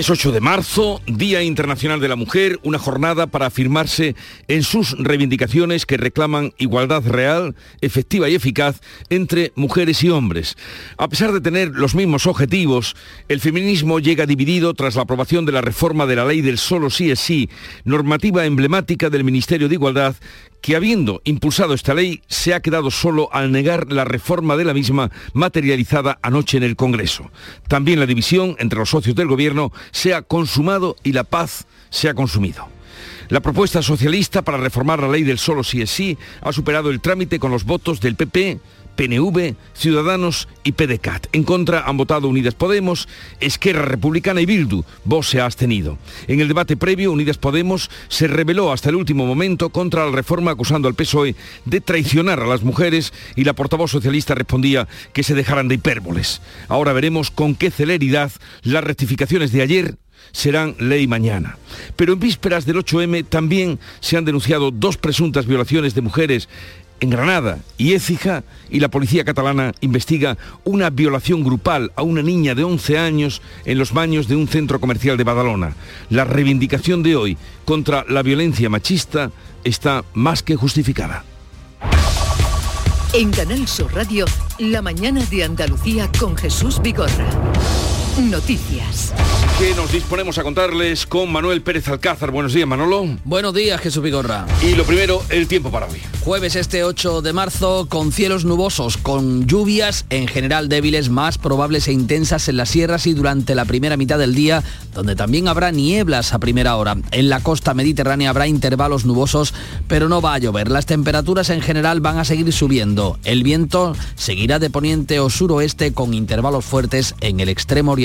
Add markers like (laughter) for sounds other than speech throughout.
Es 8 de marzo, Día Internacional de la Mujer, una jornada para afirmarse en sus reivindicaciones que reclaman igualdad real, efectiva y eficaz entre mujeres y hombres. A pesar de tener los mismos objetivos, el feminismo llega dividido tras la aprobación de la reforma de la ley del solo sí es sí, normativa emblemática del Ministerio de Igualdad que habiendo impulsado esta ley se ha quedado solo al negar la reforma de la misma materializada anoche en el Congreso. También la división entre los socios del Gobierno se ha consumado y la paz se ha consumido. La propuesta socialista para reformar la ley del solo sí es sí ha superado el trámite con los votos del PP, PNV, Ciudadanos y PDCAT. En contra han votado Unidas Podemos, Esquerra Republicana y Bildu. Vos se ha abstenido. En el debate previo, Unidas Podemos se rebeló hasta el último momento contra la reforma acusando al PSOE de traicionar a las mujeres y la portavoz socialista respondía que se dejaran de hipérboles. Ahora veremos con qué celeridad las rectificaciones de ayer serán ley mañana. Pero en vísperas del 8M también se han denunciado dos presuntas violaciones de mujeres en Granada y Écija y la policía catalana investiga una violación grupal a una niña de 11 años en los baños de un centro comercial de Badalona. La reivindicación de hoy contra la violencia machista está más que justificada. En Canal Sur Radio, la mañana de Andalucía con Jesús Vigorra. Noticias. Que nos disponemos a contarles con Manuel Pérez Alcázar. Buenos días, Manolo. Buenos días, Jesús Vigorra. Y lo primero, el tiempo para hoy. Jueves este 8 de marzo, con cielos nubosos, con lluvias en general débiles, más probables e intensas en las sierras y durante la primera mitad del día, donde también habrá nieblas a primera hora. En la costa mediterránea habrá intervalos nubosos, pero no va a llover. Las temperaturas en general van a seguir subiendo. El viento seguirá de poniente o suroeste con intervalos fuertes en el extremo oriental.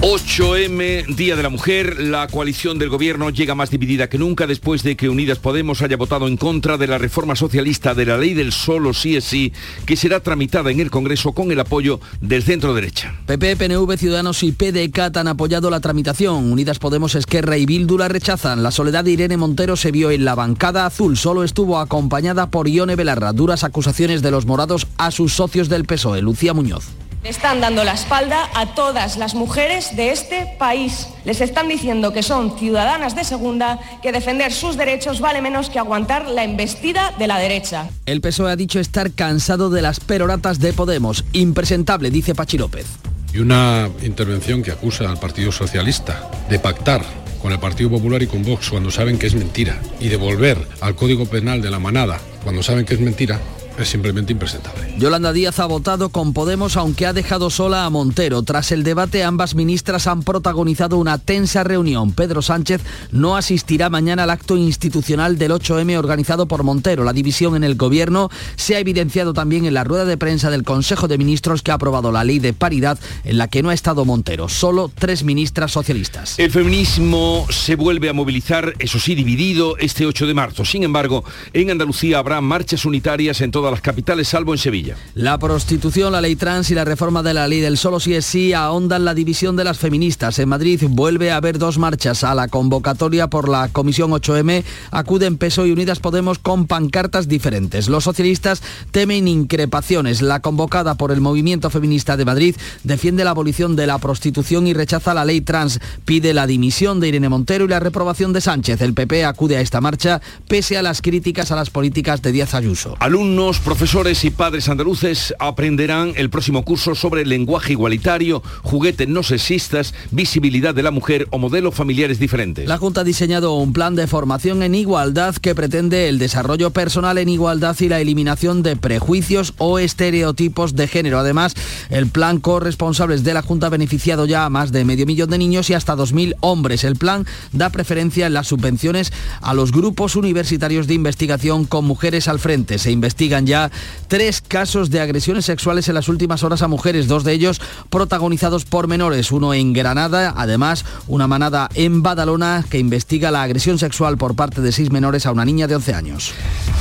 8M, Día de la Mujer, la coalición del gobierno llega más dividida que nunca después de que Unidas Podemos haya votado en contra de la reforma socialista de la ley del solo sí es sí, que será tramitada en el Congreso con el apoyo del centro derecha. PP, PNV, Ciudadanos y PDCAT han apoyado la tramitación. Unidas Podemos, Esquerra y Bildu la rechazan. La soledad de Irene Montero se vio en la bancada azul. Solo estuvo acompañada por Ione Belarra. Duras acusaciones de los morados a sus socios del PSOE. Lucía Muñoz. Están dando la espalda a todas las mujeres de este país. Les están diciendo que son ciudadanas de segunda, que defender sus derechos vale menos que aguantar la embestida de la derecha. El PSOE ha dicho estar cansado de las peroratas de Podemos. Impresentable, dice Pachi López. Y una intervención que acusa al Partido Socialista de pactar con el Partido Popular y con Vox cuando saben que es mentira y de volver al Código Penal de la manada cuando saben que es mentira, es simplemente impresentable. Yolanda Díaz ha votado con Podemos aunque ha dejado sola a Montero. Tras el debate ambas ministras han protagonizado una tensa reunión. Pedro Sánchez no asistirá mañana al acto institucional del 8M organizado por Montero. La división en el gobierno se ha evidenciado también en la rueda de prensa del Consejo de Ministros que ha aprobado la ley de paridad en la que no ha estado Montero. Solo tres ministras socialistas. El feminismo se vuelve a movilizar, eso sí, dividido este 8 de marzo. Sin embargo, en Andalucía habrá marchas unitarias en toda las capitales, salvo en Sevilla. La prostitución, la ley trans y la reforma de la ley del solo sí es sí ahondan la división de las feministas. En Madrid vuelve a haber dos marchas. A la convocatoria por la Comisión 8M acuden PSO y Unidas Podemos con pancartas diferentes. Los socialistas temen increpaciones. La convocada por el Movimiento Feminista de Madrid defiende la abolición de la prostitución y rechaza la ley trans. Pide la dimisión de Irene Montero y la reprobación de Sánchez. El PP acude a esta marcha pese a las críticas a las políticas de Díaz Ayuso. Alumnos profesores y padres andaluces aprenderán el próximo curso sobre lenguaje igualitario, juguetes no sexistas, visibilidad de la mujer o modelos familiares diferentes. La Junta ha diseñado un plan de formación en igualdad que pretende el desarrollo personal en igualdad y la eliminación de prejuicios o estereotipos de género. Además, el plan corresponsables de la Junta ha beneficiado ya a más de medio millón de niños y hasta 2.000 hombres. El plan da preferencia en las subvenciones a los grupos universitarios de investigación con mujeres al frente. Se investigan ya tres casos de agresiones sexuales en las últimas horas a mujeres, dos de ellos protagonizados por menores, uno en Granada, además una manada en Badalona que investiga la agresión sexual por parte de seis menores a una niña de 11 años.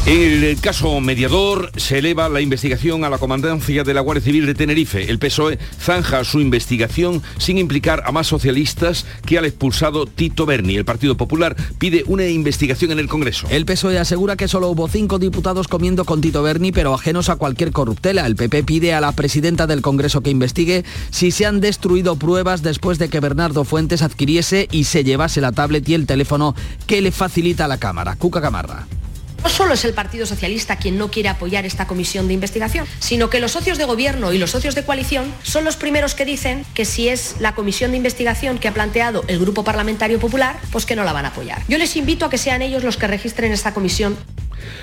En el caso mediador se eleva la investigación a la comandancia de la Guardia Civil de Tenerife. El PSOE zanja su investigación sin implicar a más socialistas que al expulsado Tito Berni. El Partido Popular pide una investigación en el Congreso. El PSOE asegura que solo hubo cinco diputados comiendo con Tito Berni, pero ajenos a cualquier corruptela. El PP pide a la presidenta del Congreso que investigue si se han destruido pruebas después de que Bernardo Fuentes adquiriese y se llevase la tablet y el teléfono que le facilita la Cámara. Cuca Camarra. No solo es el Partido Socialista quien no quiere apoyar esta comisión de investigación, sino que los socios de gobierno y los socios de coalición son los primeros que dicen que si es la comisión de investigación que ha planteado el Grupo Parlamentario Popular, pues que no la van a apoyar. Yo les invito a que sean ellos los que registren esta comisión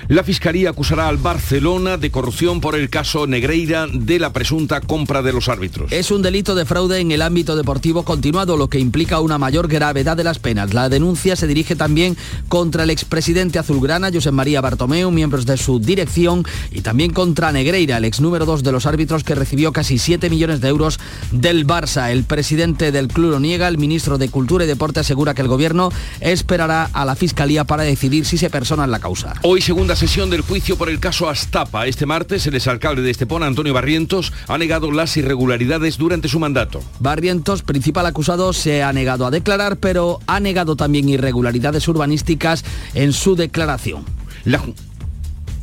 la Fiscalía acusará al Barcelona de corrupción por el caso Negreira de la presunta compra de los árbitros. Es un delito de fraude en el ámbito deportivo continuado, lo que implica una mayor gravedad de las penas. La denuncia se dirige también contra el expresidente azulgrana, José María Bartomeu, miembros de su dirección, y también contra Negreira, el ex número dos de los árbitros que recibió casi 7 millones de euros del Barça. El presidente del club lo niega, el ministro de Cultura y Deporte asegura que el gobierno esperará a la Fiscalía para decidir si se persona en la causa. Hoy segunda sesión del juicio por el caso Astapa. Este martes, el exalcalde de Estepona, Antonio Barrientos, ha negado las irregularidades durante su mandato. Barrientos, principal acusado, se ha negado a declarar, pero ha negado también irregularidades urbanísticas en su declaración.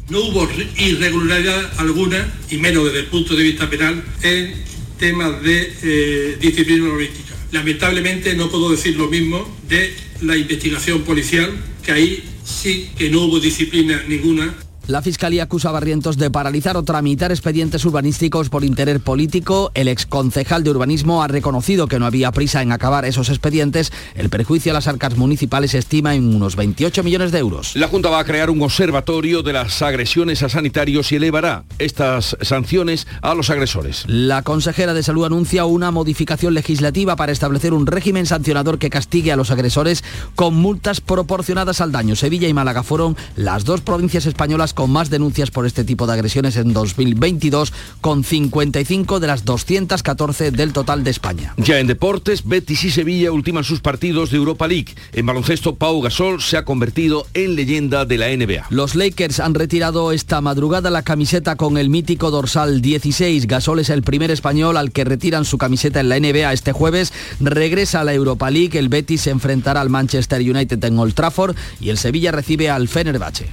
No hubo irregularidad alguna, y menos desde el punto de vista penal, en temas de eh, disciplina urbanística. Lamentablemente no puedo decir lo mismo de la investigación policial, que ahí sí que no hubo disciplina ninguna la Fiscalía acusa a Barrientos de paralizar o tramitar expedientes urbanísticos por interés político. El exconcejal de urbanismo ha reconocido que no había prisa en acabar esos expedientes. El perjuicio a las arcas municipales se estima en unos 28 millones de euros. La Junta va a crear un observatorio de las agresiones a sanitarios y elevará estas sanciones a los agresores. La consejera de Salud anuncia una modificación legislativa para establecer un régimen sancionador que castigue a los agresores con multas proporcionadas al daño. Sevilla y Málaga fueron las dos provincias españolas con más denuncias por este tipo de agresiones en 2022, con 55 de las 214 del total de España. Ya en deportes, Betis y Sevilla ultiman sus partidos de Europa League. En baloncesto, Pau Gasol se ha convertido en leyenda de la NBA. Los Lakers han retirado esta madrugada la camiseta con el mítico dorsal 16. Gasol es el primer español al que retiran su camiseta en la NBA este jueves. Regresa a la Europa League. El Betis se enfrentará al Manchester United en Old Trafford y el Sevilla recibe al Fenerbahce.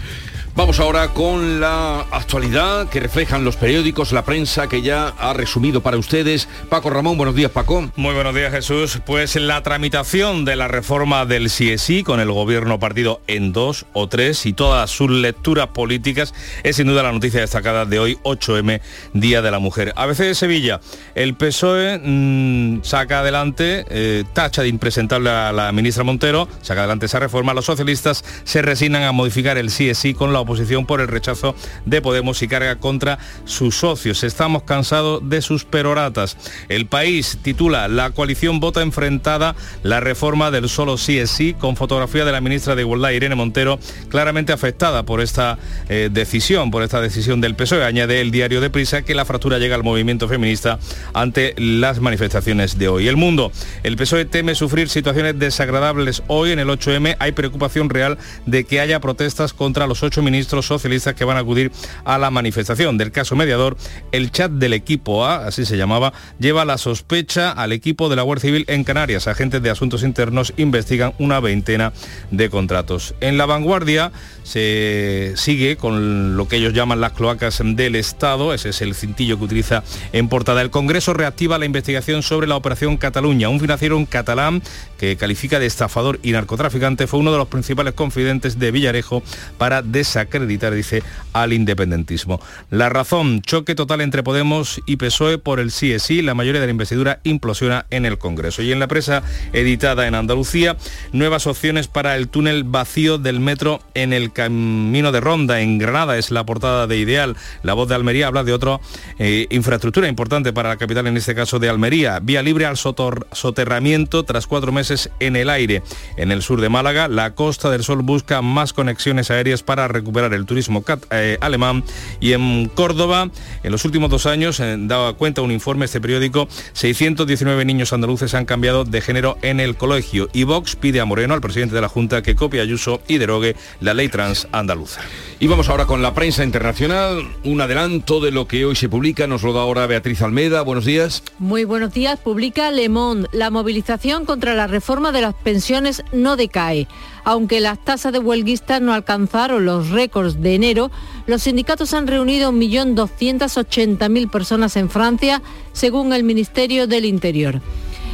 Vamos ahora con la actualidad que reflejan los periódicos, la prensa que ya ha resumido para ustedes. Paco Ramón, buenos días Paco. Muy buenos días Jesús. Pues la tramitación de la reforma del CSI con el gobierno partido en dos o tres y todas sus lecturas políticas es sin duda la noticia destacada de hoy 8M, Día de la Mujer. A veces de Sevilla, el PSOE mmm, saca adelante, eh, tacha de impresentable a la ministra Montero, saca adelante esa reforma, los socialistas se resignan a modificar el CSI con la oposición por el rechazo de Podemos y carga contra sus socios. Estamos cansados de sus peroratas. El país titula La coalición vota enfrentada la reforma del solo sí es sí con fotografía de la ministra de Igualdad Irene Montero claramente afectada por esta eh, decisión, por esta decisión del PSOE. Añade el diario de Prisa que la fractura llega al movimiento feminista ante las manifestaciones de hoy. El mundo. El PSOE teme sufrir situaciones desagradables hoy en el 8M. Hay preocupación real de que haya protestas contra los ocho ministros socialistas que van a acudir a la manifestación. Del caso mediador, el chat del equipo A, así se llamaba, lleva la sospecha al equipo de la Guardia Civil en Canarias. Agentes de asuntos internos investigan una veintena de contratos. En la vanguardia se sigue con lo que ellos llaman las cloacas del Estado, ese es el cintillo que utiliza en portada. El Congreso reactiva la investigación sobre la operación Cataluña. Un financiero catalán que califica de estafador y narcotraficante fue uno de los principales confidentes de Villarejo para desarrollar acreditar, dice, al independentismo. La razón, choque total entre Podemos y PSOE por el sí es sí, la mayoría de la investidura implosiona en el Congreso. Y en la presa editada en Andalucía, nuevas opciones para el túnel vacío del metro en el camino de Ronda, en Granada, es la portada de Ideal. La voz de Almería habla de otra eh, infraestructura importante para la capital, en este caso de Almería. Vía libre al soterramiento tras cuatro meses en el aire. En el sur de Málaga, la Costa del Sol busca más conexiones aéreas para recuperar recuperar el turismo eh, alemán y en Córdoba en los últimos dos años, eh, daba cuenta un informe este periódico, 619 niños andaluces han cambiado de género en el colegio y Vox pide a Moreno, al presidente de la Junta, que copie Ayuso y derogue la ley trans andaluza. Y vamos ahora con la prensa internacional, un adelanto de lo que hoy se publica, nos lo da ahora Beatriz Almeda, buenos días. Muy buenos días, publica Le Monde, la movilización contra la reforma de las pensiones no decae. Aunque las tasas de huelguistas no alcanzaron los récords de enero, los sindicatos han reunido 1.280.000 personas en Francia, según el Ministerio del Interior.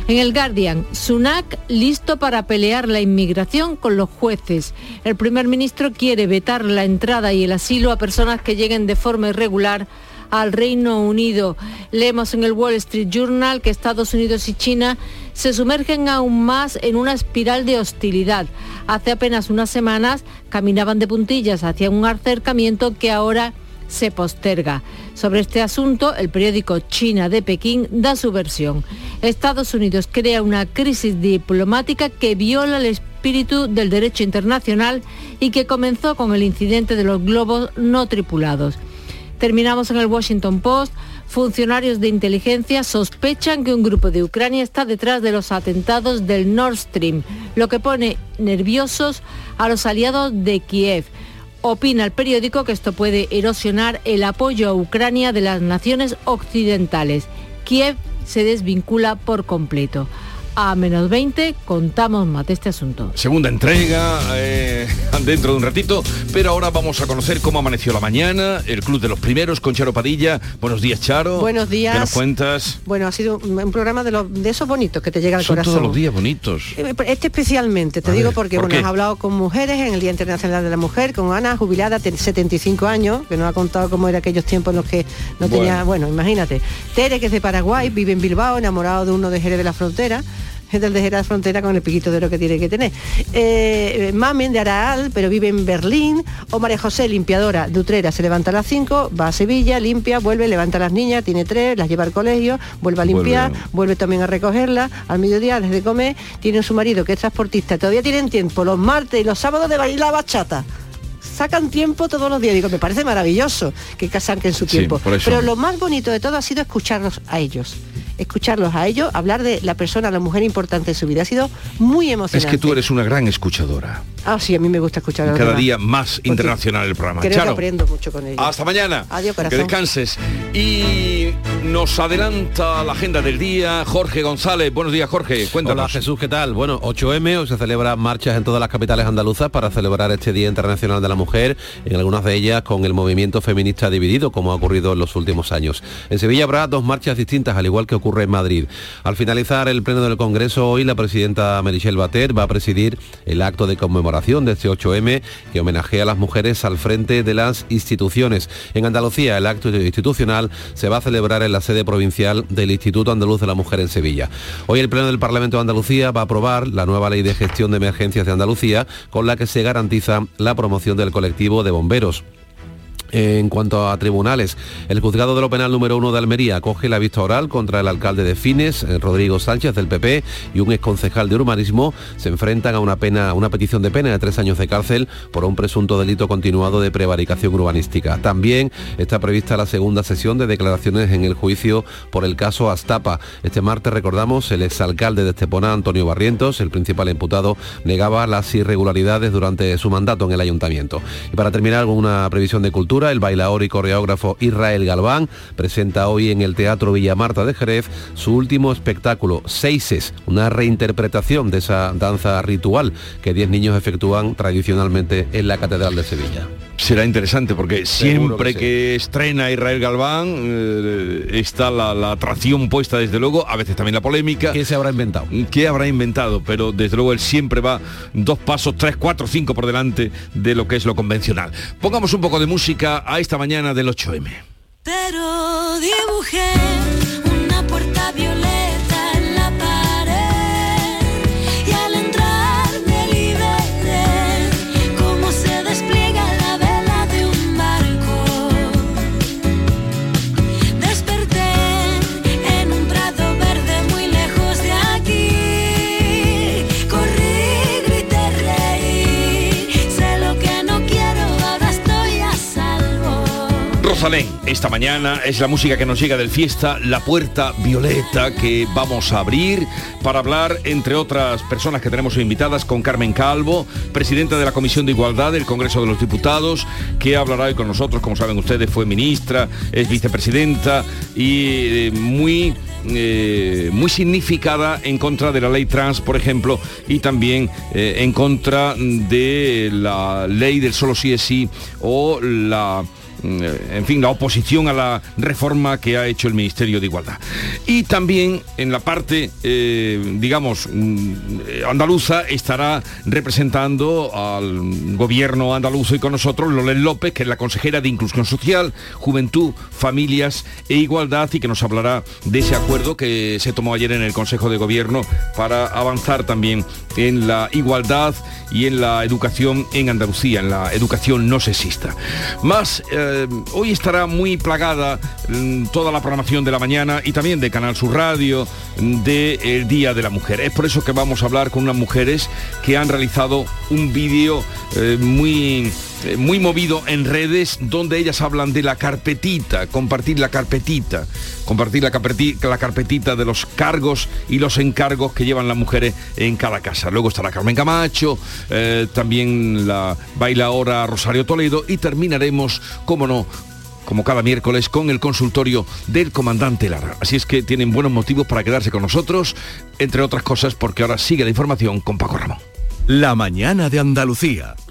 En el Guardian, Sunak listo para pelear la inmigración con los jueces. El primer ministro quiere vetar la entrada y el asilo a personas que lleguen de forma irregular al Reino Unido. Leemos en el Wall Street Journal que Estados Unidos y China se sumergen aún más en una espiral de hostilidad. Hace apenas unas semanas caminaban de puntillas hacia un acercamiento que ahora se posterga. Sobre este asunto, el periódico China de Pekín da su versión. Estados Unidos crea una crisis diplomática que viola el espíritu del derecho internacional y que comenzó con el incidente de los globos no tripulados. Terminamos en el Washington Post. Funcionarios de inteligencia sospechan que un grupo de Ucrania está detrás de los atentados del Nord Stream, lo que pone nerviosos a los aliados de Kiev. Opina el periódico que esto puede erosionar el apoyo a Ucrania de las naciones occidentales. Kiev se desvincula por completo a menos 20 contamos más de este asunto. Segunda entrega eh, (laughs) dentro de un ratito, pero ahora vamos a conocer cómo amaneció la mañana, el Club de los Primeros con Charo Padilla. Buenos días, Charo. Buenos días. ¿Qué nos cuentas? Bueno, ha sido un programa de, los, de esos bonitos que te llega al Son corazón. todos los días bonitos. Eh, Este especialmente, te A digo ver, porque ¿por bueno, qué? has hablado con mujeres en el Día Internacional de la Mujer, con Ana, jubilada, ten- 75 años, que nos ha contado cómo era aquellos tiempos en los que no tenía, bueno, imagínate. Tere, que es de Paraguay, vive en Bilbao, enamorado de uno de Jerez de la Frontera, del de Jerez de la Frontera con el piquito de oro que tiene que tener. Eh, Mamen de Araal, pero vive en Berlín, o María José, limpiadora de Utrera, se levanta a las 5, va a Sevilla, limpia, vuelve, levanta a las niñas, tiene tres, las lleva al colegio, vuelve a limpiar, Vuelve. vuelve también a recogerla al mediodía, les de comer, tiene su marido que es transportista, todavía tienen tiempo los martes y los sábados de bailar bachata. Sacan tiempo todos los días, digo, me parece maravilloso que saquen su tiempo. Pero lo más bonito de todo ha sido escucharlos a ellos. Escucharlos a ellos, hablar de la persona, la mujer importante de su vida. Ha sido muy Es emocionante. que tú eres una gran escuchadora. Ah, sí, a mí me gusta escuchar Cada demás. día más internacional el programa. Creo que Charo, aprendo mucho con ellos. hasta mañana. Adiós, Que corazón. descanses. Y nos adelanta la agenda del día Jorge González. Buenos días, Jorge. Cuéntanos. Hola Jesús, ¿qué tal? Bueno, 8M, hoy se celebran marchas en todas las capitales andaluzas para celebrar este Día Internacional de la Mujer, en algunas de ellas con el movimiento feminista dividido, como ha ocurrido en los últimos años. En Sevilla habrá dos marchas distintas, al igual que ocurre en Madrid. Al finalizar el pleno del Congreso, hoy la presidenta Merichel Batet va a presidir el acto de conmemoración de este 8M que homenajea a las mujeres al frente de las instituciones. En Andalucía, el acto institucional se va a celebrar en la sede provincial del Instituto Andaluz de la Mujer en Sevilla. Hoy el Pleno del Parlamento de Andalucía va a aprobar la nueva ley de gestión de emergencias de Andalucía, con la que se garantiza la promoción del colectivo de bomberos. En cuanto a tribunales, el juzgado de lo penal número uno de Almería acoge la vista oral contra el alcalde de Fines, eh, Rodrigo Sánchez del PP, y un exconcejal de urbanismo se enfrentan a una pena, una petición de pena de tres años de cárcel por un presunto delito continuado de prevaricación urbanística. También está prevista la segunda sesión de declaraciones en el juicio por el caso Astapa. Este martes recordamos el exalcalde de Estepona, Antonio Barrientos, el principal imputado, negaba las irregularidades durante su mandato en el ayuntamiento. Y para terminar con una previsión de cultura, el bailaor y coreógrafo Israel Galván presenta hoy en el Teatro Villa Marta de Jerez su último espectáculo, Seises, una reinterpretación de esa danza ritual que 10 niños efectúan tradicionalmente en la Catedral de Sevilla. Será interesante porque Seguro siempre que que, sí. estrena Israel Galván eh, está la, la atracción puesta desde luego, a veces también la polémica. ¿Qué se habrá inventado? ¿Qué habrá inventado? Pero desde luego él siempre va dos pasos, tres, cuatro, cinco por delante de lo que es lo convencional. Pongamos un poco de música a esta mañana del 8M. Pero dibujé una puerta violeta Esta mañana es la música que nos llega del fiesta La Puerta Violeta que vamos a abrir para hablar, entre otras personas que tenemos invitadas, con Carmen Calvo, presidenta de la Comisión de Igualdad del Congreso de los Diputados, que hablará hoy con nosotros, como saben ustedes, fue ministra, es vicepresidenta y eh, muy eh, muy significada en contra de la ley trans, por ejemplo, y también eh, en contra de la ley del solo sí es sí o la en fin, la oposición a la reforma que ha hecho el Ministerio de Igualdad. Y también en la parte, eh, digamos, mm, andaluza estará representando al gobierno andaluzo y con nosotros Lolen López, que es la consejera de Inclusión Social, Juventud, Familias e Igualdad y que nos hablará de ese acuerdo que se tomó ayer en el Consejo de Gobierno para avanzar también en la igualdad y en la educación en Andalucía, en la educación no sexista. Más, eh, hoy estará muy plagada mm, toda la programación de la mañana y también de Canal Sur Radio del Día de la Mujer. Es por eso que vamos a hablar con unas mujeres que han realizado un vídeo eh, muy eh, muy movido en redes donde ellas hablan de la carpetita, compartir la carpetita, compartir la, carpetita, la carpetita de los cargos y los encargos que llevan las mujeres en cada casa. Luego estará Carmen Camacho, eh, también la baila ahora Rosario Toledo y terminaremos, como no, como cada miércoles, con el consultorio del comandante Lara. Así es que tienen buenos motivos para quedarse con nosotros, entre otras cosas porque ahora sigue la información con Paco Ramón. La mañana de Andalucía.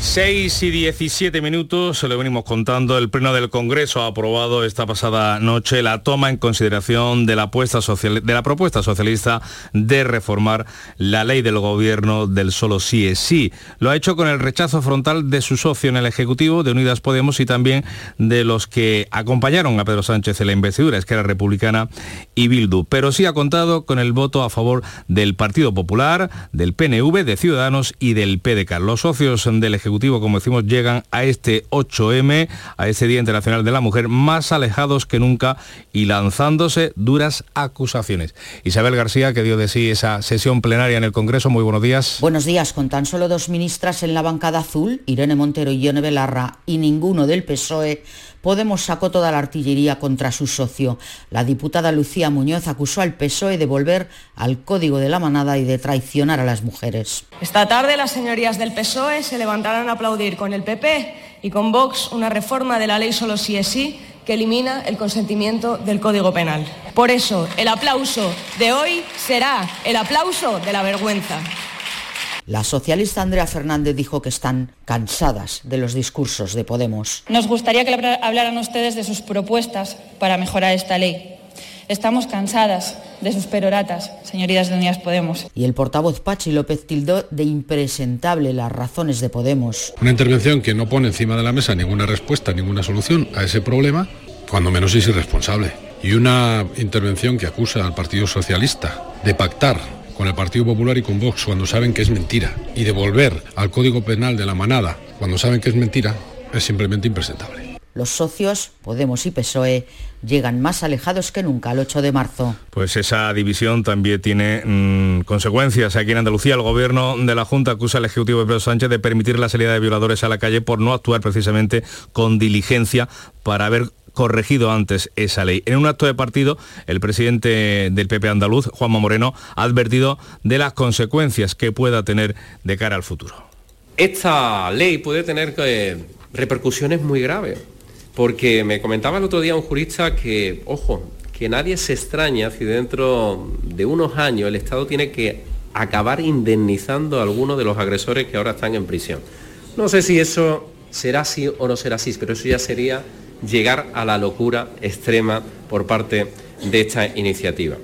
6 y 17 minutos, se lo venimos contando, el Pleno del Congreso ha aprobado esta pasada noche la toma en consideración de la, social, de la propuesta socialista de reformar la ley del gobierno del solo sí es sí. Lo ha hecho con el rechazo frontal de su socio en el Ejecutivo, de Unidas Podemos, y también de los que acompañaron a Pedro Sánchez en la investidura, es que era republicana y Bildu. Pero sí ha contado con el voto a favor del Partido Popular, del PNV, de Ciudadanos y del PDK. Los socios del Ejecutivo como decimos, llegan a este 8M, a este Día Internacional de la Mujer, más alejados que nunca y lanzándose duras acusaciones. Isabel García, que dio de sí esa sesión plenaria en el Congreso, muy buenos días. Buenos días, con tan solo dos ministras en la bancada azul, Irene Montero y Yone Belarra, y ninguno del PSOE, Podemos sacó toda la artillería contra su socio. La diputada Lucía Muñoz acusó al PSOE de volver al código de la manada y de traicionar a las mujeres. Esta tarde las señorías del PSOE se levantarán a aplaudir con el PP y con Vox una reforma de la ley solo sí es sí que elimina el consentimiento del Código Penal. Por eso, el aplauso de hoy será el aplauso de la vergüenza. La socialista Andrea Fernández dijo que están cansadas de los discursos de Podemos. Nos gustaría que hablaran ustedes de sus propuestas para mejorar esta ley. Estamos cansadas de sus peroratas, señorías de Unidas Podemos. Y el portavoz Pachi López tildó de impresentable las razones de Podemos. Una intervención que no pone encima de la mesa ninguna respuesta, ninguna solución a ese problema, cuando menos es irresponsable. Y una intervención que acusa al Partido Socialista de pactar con el Partido Popular y con Vox cuando saben que es mentira y de volver al Código Penal de la manada cuando saben que es mentira es simplemente impresentable. Los socios, Podemos y PSOE, llegan más alejados que nunca al 8 de marzo. Pues esa división también tiene mmm, consecuencias. Aquí en Andalucía el gobierno de la Junta acusa al Ejecutivo de Pedro Sánchez de permitir la salida de violadores a la calle por no actuar precisamente con diligencia para ver corregido antes esa ley. En un acto de partido, el presidente del PP andaluz, Juanma Moreno, ha advertido de las consecuencias que pueda tener de cara al futuro. Esta ley puede tener eh, repercusiones muy graves, porque me comentaba el otro día un jurista que, ojo, que nadie se extraña si dentro de unos años el Estado tiene que acabar indemnizando a algunos de los agresores que ahora están en prisión. No sé si eso será así o no será así, pero eso ya sería llegar a la locura extrema por parte de esta iniciativa.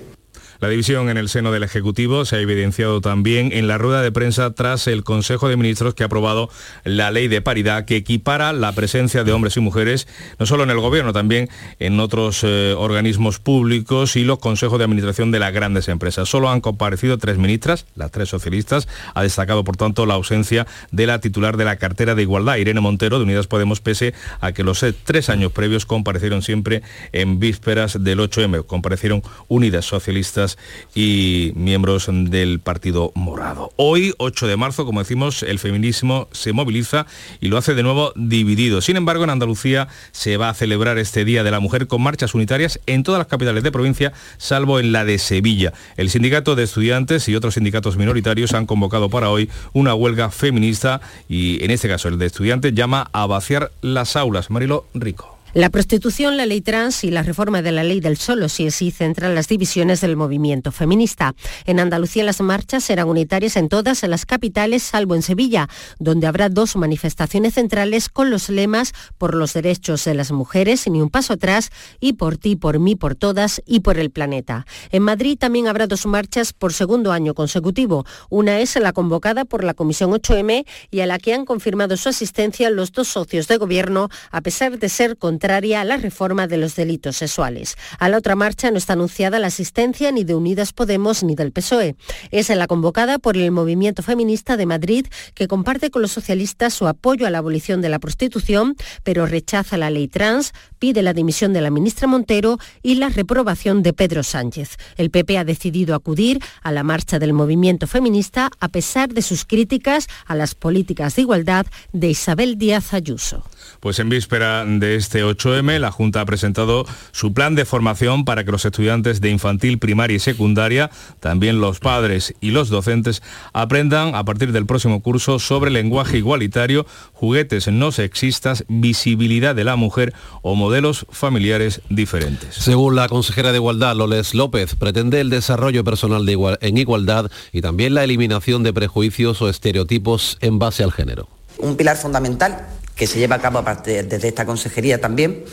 La división en el seno del Ejecutivo se ha evidenciado también en la rueda de prensa tras el Consejo de Ministros que ha aprobado la ley de paridad que equipara la presencia de hombres y mujeres, no solo en el Gobierno, también en otros eh, organismos públicos y los consejos de administración de las grandes empresas. Solo han comparecido tres ministras, las tres socialistas. Ha destacado, por tanto, la ausencia de la titular de la cartera de Igualdad, Irene Montero, de Unidas Podemos, pese a que los eh, tres años previos comparecieron siempre en vísperas del 8M. Comparecieron Unidas Socialistas y miembros del Partido Morado. Hoy, 8 de marzo, como decimos, el feminismo se moviliza y lo hace de nuevo dividido. Sin embargo, en Andalucía se va a celebrar este Día de la Mujer con marchas unitarias en todas las capitales de provincia, salvo en la de Sevilla. El sindicato de estudiantes y otros sindicatos minoritarios han convocado para hoy una huelga feminista y en este caso el de estudiantes llama a vaciar las aulas. Marilo Rico. La prostitución, la ley trans y la reforma de la ley del solo sí es sí centran las divisiones del movimiento feminista. En Andalucía las marchas serán unitarias en todas las capitales, salvo en Sevilla, donde habrá dos manifestaciones centrales con los lemas por los derechos de las mujeres, ni un paso atrás, y por ti, por mí, por todas y por el planeta. En Madrid también habrá dos marchas por segundo año consecutivo. Una es la convocada por la Comisión 8M y a la que han confirmado su asistencia los dos socios de gobierno, a pesar de ser contra a la reforma de los delitos sexuales. A la otra marcha no está anunciada la asistencia ni de Unidas Podemos ni del PSOE. Es la convocada por el Movimiento Feminista de Madrid, que comparte con los socialistas su apoyo a la abolición de la prostitución, pero rechaza la ley trans, pide la dimisión de la ministra Montero y la reprobación de Pedro Sánchez. El PP ha decidido acudir a la marcha del movimiento feminista a pesar de sus críticas a las políticas de igualdad de Isabel Díaz Ayuso. Pues en víspera de este 8M, la Junta ha presentado su plan de formación para que los estudiantes de infantil, primaria y secundaria, también los padres y los docentes, aprendan a partir del próximo curso sobre lenguaje igualitario, juguetes no sexistas, visibilidad de la mujer o modelos familiares diferentes. Según la consejera de Igualdad, Loles López, pretende el desarrollo personal de igual, en igualdad y también la eliminación de prejuicios o estereotipos en base al género. Un pilar fundamental que se lleva a cabo desde esta consejería también,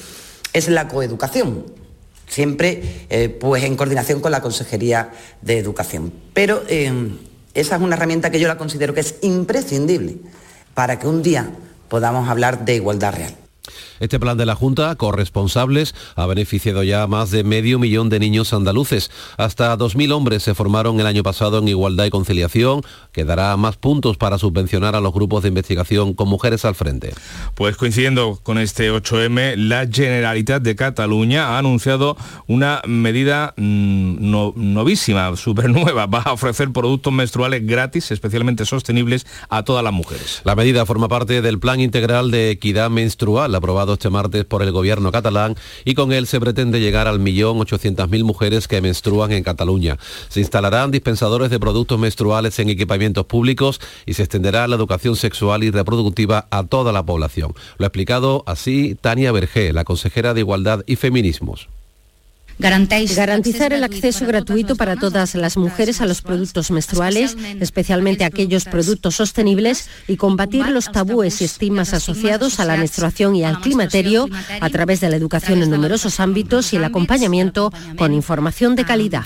es la coeducación, siempre eh, pues en coordinación con la Consejería de Educación. Pero eh, esa es una herramienta que yo la considero que es imprescindible para que un día podamos hablar de igualdad real. Este plan de la Junta, corresponsables, ha beneficiado ya a más de medio millón de niños andaluces. Hasta 2.000 hombres se formaron el año pasado en Igualdad y Conciliación, que dará más puntos para subvencionar a los grupos de investigación con mujeres al frente. Pues coincidiendo con este 8M, la Generalitat de Cataluña ha anunciado una medida mm, novísima, (laughs) súper nueva. Va a ofrecer productos menstruales gratis, especialmente sostenibles, a todas las mujeres. La medida forma parte del Plan Integral de Equidad Menstrual, aprobado este martes por el gobierno catalán y con él se pretende llegar al millón ochocientas mil mujeres que menstruan en Cataluña. Se instalarán dispensadores de productos menstruales en equipamientos públicos y se extenderá la educación sexual y reproductiva a toda la población. Lo ha explicado así Tania Bergé, la consejera de Igualdad y Feminismos. Garantizar el acceso gratuito para todas las mujeres a los productos menstruales, especialmente aquellos productos sostenibles, y combatir los tabúes y estigmas asociados a la menstruación y al climaterio a través de la educación en numerosos ámbitos y el acompañamiento con información de calidad.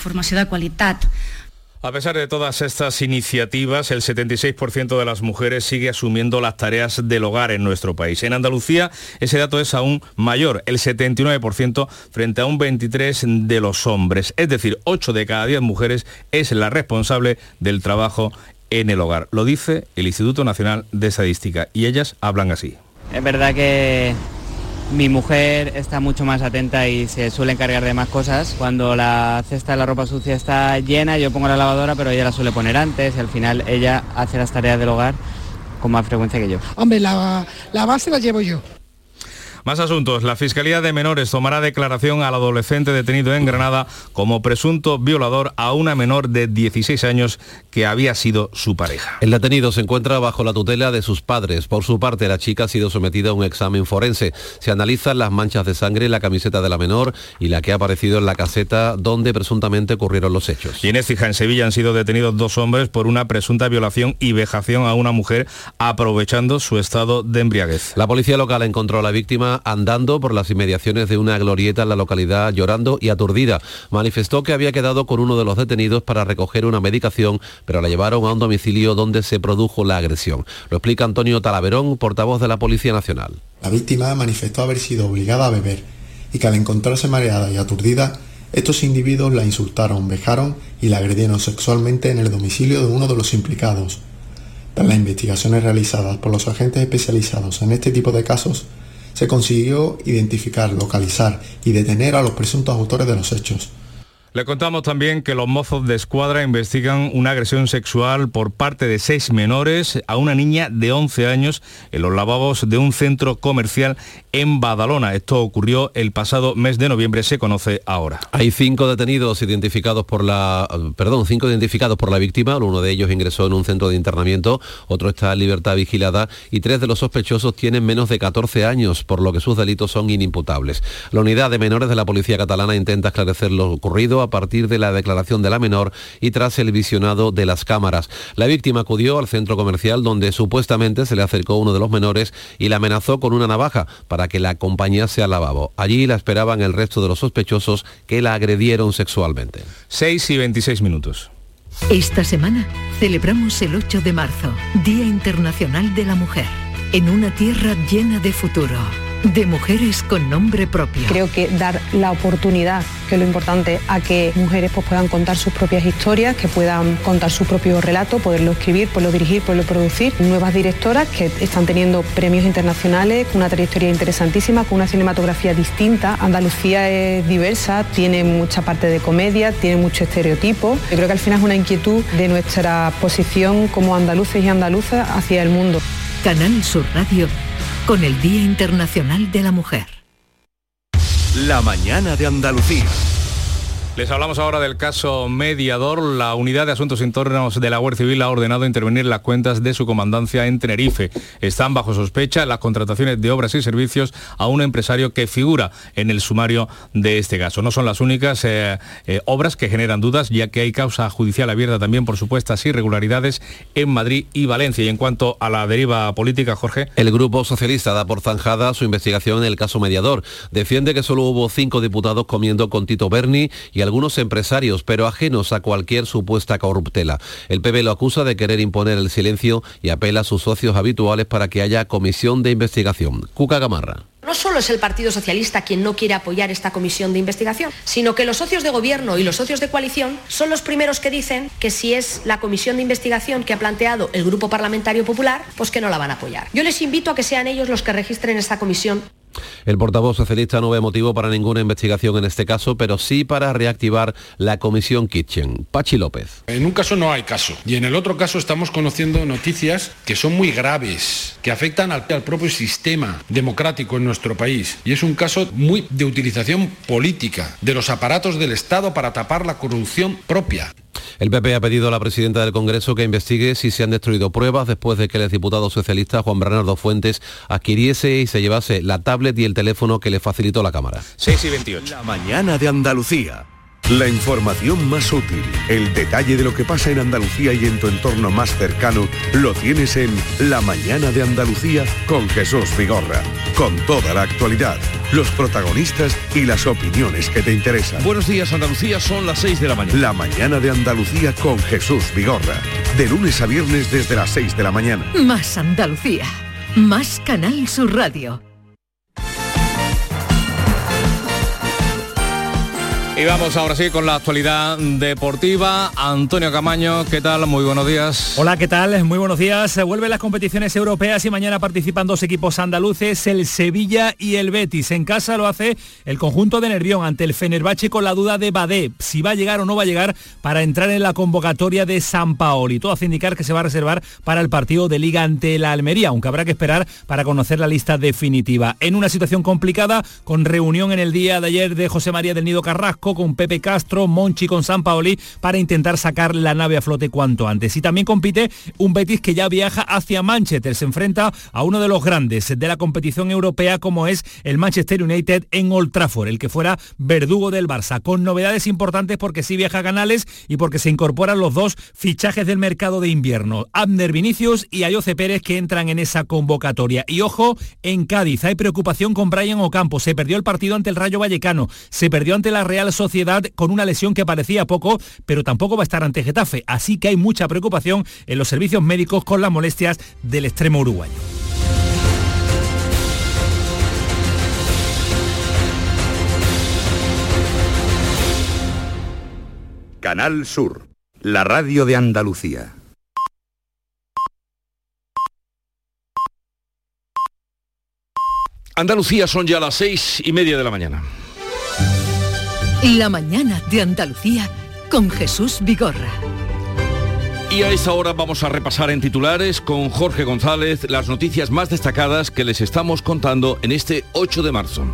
A pesar de todas estas iniciativas, el 76% de las mujeres sigue asumiendo las tareas del hogar en nuestro país. En Andalucía ese dato es aún mayor, el 79% frente a un 23% de los hombres. Es decir, 8 de cada 10 mujeres es la responsable del trabajo en el hogar. Lo dice el Instituto Nacional de Estadística y ellas hablan así. Es verdad que mi mujer está mucho más atenta y se suele encargar de más cosas. Cuando la cesta de la ropa sucia está llena, yo pongo la lavadora, pero ella la suele poner antes y al final ella hace las tareas del hogar con más frecuencia que yo. Hombre, la, la base la llevo yo. Más asuntos. La Fiscalía de Menores tomará declaración al adolescente detenido en Granada como presunto violador a una menor de 16 años que había sido su pareja. El detenido se encuentra bajo la tutela de sus padres. Por su parte, la chica ha sido sometida a un examen forense. Se analizan las manchas de sangre en la camiseta de la menor y la que ha aparecido en la caseta donde presuntamente ocurrieron los hechos. Y en Écija, en Sevilla, han sido detenidos dos hombres por una presunta violación y vejación a una mujer aprovechando su estado de embriaguez. La policía local encontró a la víctima andando por las inmediaciones de una glorieta en la localidad llorando y aturdida. Manifestó que había quedado con uno de los detenidos para recoger una medicación, pero la llevaron a un domicilio donde se produjo la agresión. Lo explica Antonio Talaverón, portavoz de la Policía Nacional. La víctima manifestó haber sido obligada a beber y que al encontrarse mareada y aturdida, estos individuos la insultaron, vejaron y la agredieron sexualmente en el domicilio de uno de los implicados. Tras las investigaciones realizadas por los agentes especializados en este tipo de casos, se consiguió identificar, localizar y detener a los presuntos autores de los hechos. Le contamos también que los mozos de escuadra investigan una agresión sexual por parte de seis menores a una niña de 11 años en los lavabos de un centro comercial en Badalona. Esto ocurrió el pasado mes de noviembre, se conoce ahora. Hay cinco detenidos identificados por la, perdón, cinco identificados por la víctima. Uno de ellos ingresó en un centro de internamiento, otro está en libertad vigilada y tres de los sospechosos tienen menos de 14 años, por lo que sus delitos son inimputables. La unidad de menores de la policía catalana intenta esclarecer lo ocurrido a partir de la declaración de la menor y tras el visionado de las cámaras. La víctima acudió al centro comercial donde supuestamente se le acercó uno de los menores y la amenazó con una navaja para que la acompañase al lavabo. Allí la esperaban el resto de los sospechosos que la agredieron sexualmente. 6 y 26 minutos. Esta semana celebramos el 8 de marzo, Día Internacional de la Mujer, en una tierra llena de futuro, de mujeres con nombre propio. Creo que dar la oportunidad, que es lo importante, a que mujeres pues, puedan contar sus propias historias, que puedan contar su propio relato, poderlo escribir, poderlo dirigir, poderlo producir. Nuevas directoras que están teniendo premios internacionales, con una trayectoria interesantísima, con una cinematografía distinta. Andalucía es diversa, tiene mucha parte de comedia, tiene mucho estereotipo. Yo creo que al final es una inquietud de nuestra posición como andaluces y andaluzas hacia el mundo. Canal Sur Radio con el Día Internacional de la Mujer. La mañana de Andalucía. Les hablamos ahora del caso Mediador. La Unidad de Asuntos Internos de la Guardia Civil ha ordenado intervenir las cuentas de su comandancia en Tenerife. Están bajo sospecha las contrataciones de obras y servicios a un empresario que figura en el sumario de este caso. No son las únicas eh, eh, obras que generan dudas, ya que hay causa judicial abierta también por supuestas irregularidades en Madrid y Valencia. Y en cuanto a la deriva política, Jorge. El Grupo Socialista da por zanjada su investigación en el caso Mediador. Defiende que solo hubo cinco diputados comiendo con Tito Berni y algunos empresarios, pero ajenos a cualquier supuesta corruptela. El PP lo acusa de querer imponer el silencio y apela a sus socios habituales para que haya comisión de investigación. Cuca Gamarra. No solo es el Partido Socialista quien no quiere apoyar esta comisión de investigación, sino que los socios de gobierno y los socios de coalición son los primeros que dicen que si es la comisión de investigación que ha planteado el Grupo Parlamentario Popular, pues que no la van a apoyar. Yo les invito a que sean ellos los que registren esta comisión el portavoz socialista no ve motivo para ninguna investigación en este caso, pero sí para reactivar la comisión Kitchen. Pachi López. En un caso no hay caso y en el otro caso estamos conociendo noticias que son muy graves, que afectan al, propio sistema democrático en nuestro país. Y es un caso muy de utilización política de los aparatos del Estado para tapar la corrupción propia. El PP ha pedido a la presidenta del Congreso que investigue si se han destruido pruebas después de que el exdiputado socialista Juan Bernardo Fuentes adquiriese y se llevase la tablet y el teléfono que le facilitó la Cámara. 6 y 28. La mañana de Andalucía. La información más útil, el detalle de lo que pasa en Andalucía y en tu entorno más cercano, lo tienes en La mañana de Andalucía con Jesús Vigorra. Con toda la actualidad, los protagonistas y las opiniones que te interesan. Buenos días Andalucía, son las 6 de la mañana. La mañana de Andalucía con Jesús Vigorra. De lunes a viernes desde las 6 de la mañana. Más Andalucía. Más Canal Sur Radio. Y vamos ahora sí con la actualidad deportiva. Antonio Camaño, ¿qué tal? Muy buenos días. Hola, ¿qué tal? Muy buenos días. Se vuelven las competiciones europeas y mañana participan dos equipos andaluces, el Sevilla y el Betis. En casa lo hace el conjunto de Nervión ante el Fenerbahce con la duda de Badé, si va a llegar o no va a llegar para entrar en la convocatoria de San Paoli. Todo hace indicar que se va a reservar para el partido de Liga ante la Almería, aunque habrá que esperar para conocer la lista definitiva. En una situación complicada, con reunión en el día de ayer de José María del Nido Carrasco, Con Pepe Castro, Monchi con San Paoli para intentar sacar la nave a flote cuanto antes. Y también compite un Betis que ya viaja hacia Manchester. Se enfrenta a uno de los grandes de la competición europea como es el Manchester United en Old Trafford, el que fuera verdugo del Barça, con novedades importantes porque sí viaja a Canales y porque se incorporan los dos fichajes del mercado de invierno, Abner Vinicius y Ayoce Pérez que entran en esa convocatoria. Y ojo, en Cádiz hay preocupación con Brian Ocampo, se perdió el partido ante el Rayo Vallecano, se perdió ante la Real Sociedad con una lesión que parecía poco, pero tampoco va a estar ante Getafe, así que hay mucha preocupación en los servicios médicos con las molestias del extremo uruguayo. Canal Sur, la radio de Andalucía. Andalucía son ya las seis y media de la mañana. La mañana de Andalucía con Jesús Vigorra. Y a esta hora vamos a repasar en titulares con Jorge González las noticias más destacadas que les estamos contando en este 8 de marzo.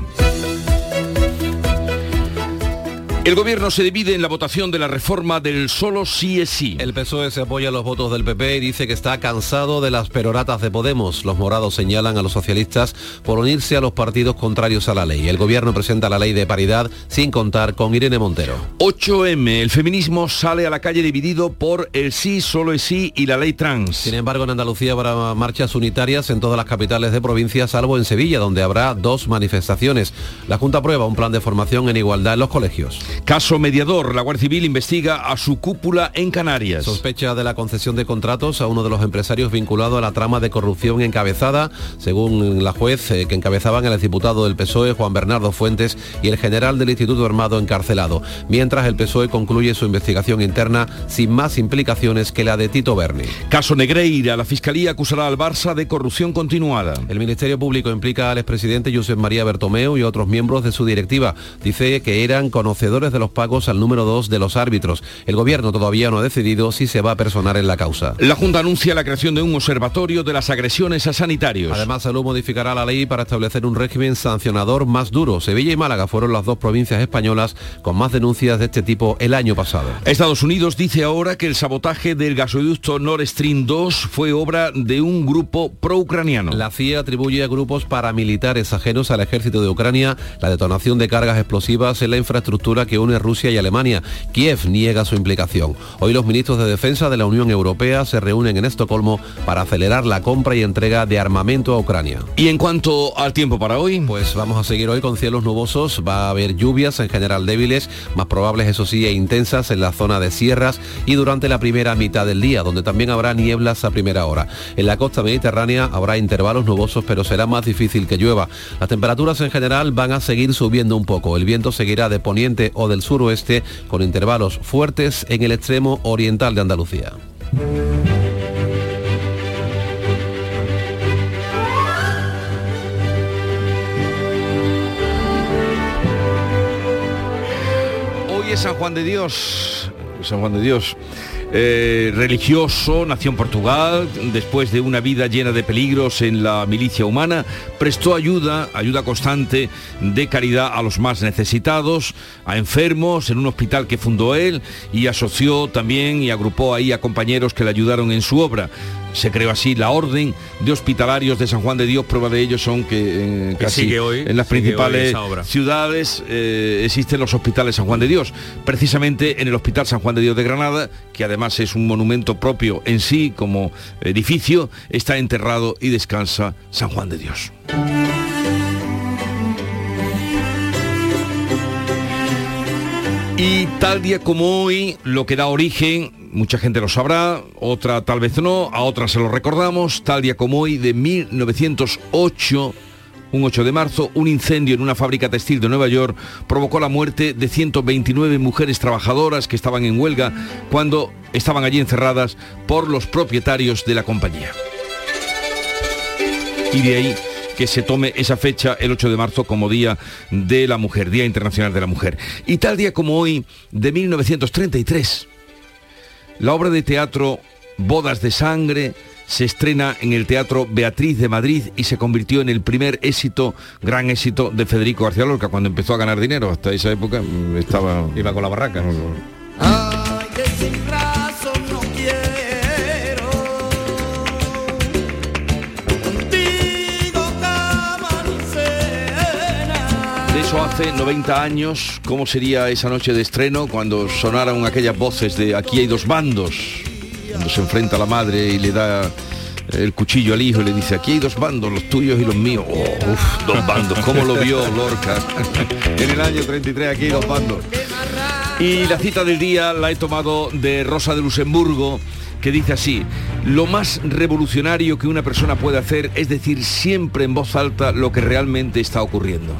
El gobierno se divide en la votación de la reforma del solo sí es sí. El PSOE se apoya a los votos del PP y dice que está cansado de las peroratas de Podemos. Los morados señalan a los socialistas por unirse a los partidos contrarios a la ley. El gobierno presenta la ley de paridad sin contar con Irene Montero. 8M. El feminismo sale a la calle dividido por el sí, solo es sí y la ley trans. Sin embargo, en Andalucía habrá marchas unitarias en todas las capitales de provincia, salvo en Sevilla, donde habrá dos manifestaciones. La Junta aprueba un plan de formación en igualdad en los colegios. Caso mediador. La Guardia Civil investiga a su cúpula en Canarias. Sospecha de la concesión de contratos a uno de los empresarios vinculado a la trama de corrupción encabezada, según la juez eh, que encabezaban el diputado del PSOE, Juan Bernardo Fuentes, y el general del Instituto Armado encarcelado, mientras el PSOE concluye su investigación interna sin más implicaciones que la de Tito Berni. Caso Negreira. La Fiscalía acusará al Barça de corrupción continuada. El Ministerio Público implica al expresidente Josep María Bertomeu y otros miembros de su directiva. Dice que eran conocedores de los pagos al número 2 de los árbitros. El gobierno todavía no ha decidido si se va a personar en la causa. La Junta anuncia la creación de un observatorio de las agresiones a sanitarios. Además, Salud modificará la ley para establecer un régimen sancionador más duro. Sevilla y Málaga fueron las dos provincias españolas con más denuncias de este tipo el año pasado. Estados Unidos dice ahora que el sabotaje del gasoducto Nord Stream 2 fue obra de un grupo pro-ucraniano. La CIA atribuye a grupos paramilitares ajenos al ejército de Ucrania la detonación de cargas explosivas en la infraestructura que une Rusia y Alemania. Kiev niega su implicación. Hoy los ministros de Defensa de la Unión Europea se reúnen en Estocolmo para acelerar la compra y entrega de armamento a Ucrania. Y en cuanto al tiempo para hoy, pues vamos a seguir hoy con cielos nubosos. Va a haber lluvias en general débiles, más probables eso sí e intensas en la zona de sierras y durante la primera mitad del día, donde también habrá nieblas a primera hora. En la costa mediterránea habrá intervalos nubosos, pero será más difícil que llueva. Las temperaturas en general van a seguir subiendo un poco. El viento seguirá de poniente o del suroeste con intervalos fuertes en el extremo oriental de Andalucía. Hoy es San Juan de Dios. San Juan de Dios. Eh, religioso, nació en Portugal, después de una vida llena de peligros en la milicia humana, prestó ayuda, ayuda constante de caridad a los más necesitados, a enfermos en un hospital que fundó él y asoció también y agrupó ahí a compañeros que le ayudaron en su obra. Se creó así la Orden de Hospitalarios de San Juan de Dios. Prueba de ello son que, eh, casi hoy, en las principales ciudades eh, existen los hospitales San Juan de Dios. Precisamente en el Hospital San Juan de Dios de Granada, que además es un monumento propio en sí como edificio, está enterrado y descansa San Juan de Dios. Y tal día como hoy, lo que da origen, mucha gente lo sabrá, otra tal vez no, a otra se lo recordamos, tal día como hoy de 1908, un 8 de marzo, un incendio en una fábrica textil de Nueva York provocó la muerte de 129 mujeres trabajadoras que estaban en huelga cuando estaban allí encerradas por los propietarios de la compañía. Y de ahí que se tome esa fecha, el 8 de marzo, como Día de la Mujer, Día Internacional de la Mujer. Y tal día como hoy, de 1933, la obra de teatro Bodas de Sangre se estrena en el Teatro Beatriz de Madrid y se convirtió en el primer éxito, gran éxito de Federico García Lorca cuando empezó a ganar dinero. Hasta esa época mm, estaba... Iba con la barraca. Ay, hace 90 años, ¿cómo sería esa noche de estreno cuando sonaron aquellas voces de aquí hay dos bandos? Cuando se enfrenta la madre y le da el cuchillo al hijo y le dice, aquí hay dos bandos, los tuyos y los míos. Oh, dos bandos, ¿cómo lo vio Lorca? (laughs) en el año 33 aquí hay dos bandos. Y la cita del día la he tomado de Rosa de Luxemburgo, que dice así, lo más revolucionario que una persona puede hacer es decir siempre en voz alta lo que realmente está ocurriendo.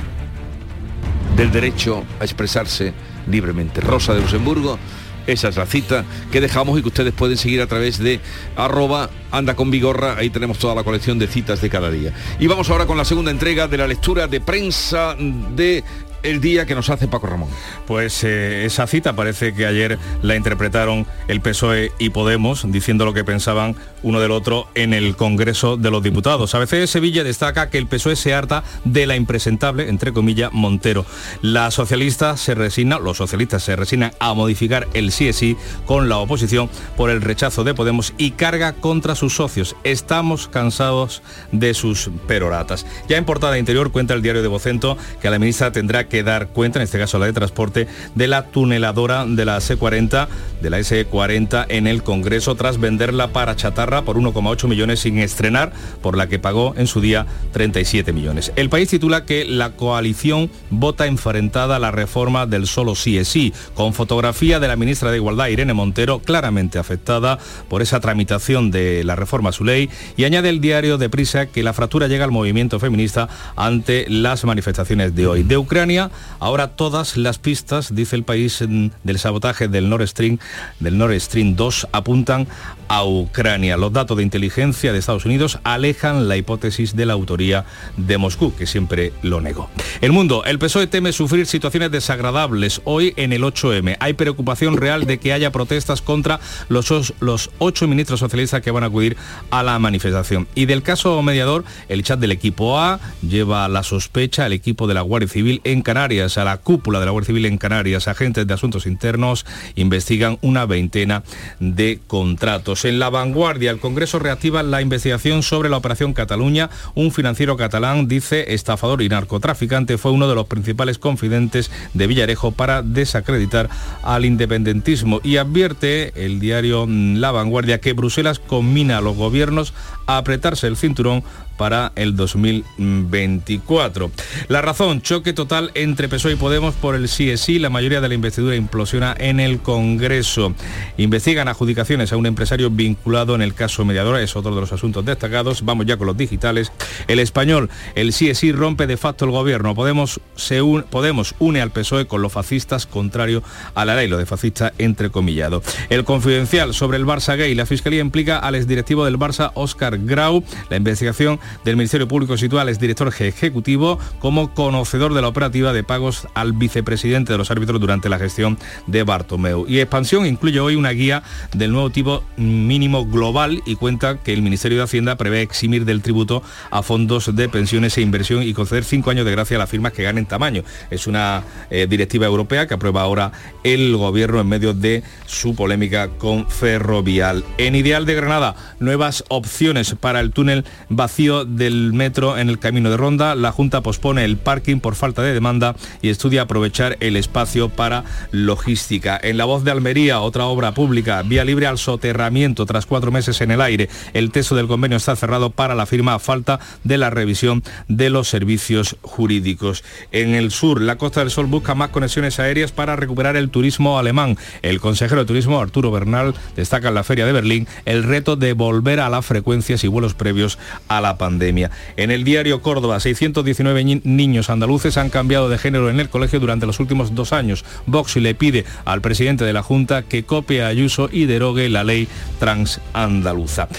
Del derecho a expresarse libremente. Rosa de Luxemburgo, esa es la cita que dejamos y que ustedes pueden seguir a través de arroba anda con ahí tenemos toda la colección de citas de cada día. Y vamos ahora con la segunda entrega de la lectura de prensa de el día que nos hace Paco Ramón. Pues eh, esa cita parece que ayer la interpretaron el PSOE y Podemos diciendo lo que pensaban uno del otro en el Congreso de los Diputados. A veces Sevilla destaca que el PSOE se harta de la impresentable, entre comillas, Montero. La socialista se resigna, los socialistas se resignan a modificar el sí es sí con la oposición por el rechazo de Podemos y carga contra sus socios. Estamos cansados de sus peroratas. Ya en portada interior cuenta el diario de Vocento que a la ministra tendrá que dar cuenta, en este caso la de transporte, de la tuneladora de la C40, de la S40 en el Congreso tras venderla para chatarra por 1,8 millones sin estrenar, por la que pagó en su día 37 millones. El país titula que la coalición vota enfrentada la reforma del solo sí es sí, con fotografía de la ministra de Igualdad, Irene Montero, claramente afectada por esa tramitación de la reforma a su ley, y añade el diario de Prisa que la fractura llega al movimiento feminista ante las manifestaciones de hoy. De Ucrania, ahora todas las pistas, dice el país, del sabotaje del Nord Stream, del Nord Stream 2 apuntan a Ucrania. Los datos de inteligencia de Estados Unidos alejan la hipótesis de la autoría de Moscú, que siempre lo negó. El mundo, el PSOE teme sufrir situaciones desagradables hoy en el 8M. Hay preocupación real de que haya protestas contra los, os- los ocho ministros socialistas que van a acudir a la manifestación. Y del caso mediador, el chat del equipo A lleva la sospecha al equipo de la Guardia Civil en Canarias, a la cúpula de la Guardia Civil en Canarias. Agentes de asuntos internos investigan una veintena de contratos. En la vanguardia, el Congreso reactiva la investigación sobre la operación Cataluña. Un financiero catalán dice estafador y narcotraficante fue uno de los principales confidentes de Villarejo para desacreditar al independentismo y advierte el diario La Vanguardia que Bruselas combina a los gobiernos a apretarse el cinturón para el 2024. La razón, choque total entre PSOE y Podemos por el sí es sí. La mayoría de la investidura implosiona en el Congreso. Investigan adjudicaciones a un empresario vinculado en el caso mediador. Es otro de los asuntos destacados. Vamos ya con los digitales. El español, el sí es sí rompe de facto el gobierno. Podemos, se un- Podemos une al PSOE con los fascistas contrario a la ley, lo de fascista entrecomillado. El confidencial sobre el Barça gay. La Fiscalía implica al exdirectivo del Barça, Óscar Grau. La investigación del Ministerio Público sitúa al exdirector ejecutivo como conocedor de la operativa de pagos al vicepresidente de los árbitros durante la gestión de Bartomeu. Y Expansión incluye hoy una guía del nuevo tipo mínimo global y cuenta que el Ministerio de Hacienda prevé eximir del tributo a fondos de pensiones e inversión y conceder cinco años de gracia a las firmas que ganen tamaño. Es una eh, directiva europea que aprueba ahora el gobierno en medio de su polémica con Ferrovial. En Ideal de Granada, nuevas opciones para el túnel vacío del metro en el camino de Ronda. La Junta pospone el parking por falta de demanda y estudia aprovechar el espacio para logística. En la voz de Almería, otra obra pública, vía libre al soterramiento tras cuatro meses en el aire. El texto del convenio está cerrado para la firma a falta de la revisión de los servicios jurídicos. En el sur, la Costa del Sol busca más conexiones aéreas para recuperar el turismo alemán. El consejero de turismo, Arturo Bernal, destaca en la Feria de Berlín el reto de volver a las frecuencias y vuelos previos a la pandemia. En el diario Córdoba, 619 ni- niños andaluces han cambiado de género en el colegio durante los últimos dos años. Vox le pide al presidente de la Junta que copie a Ayuso y derogue la ley trans andaluza.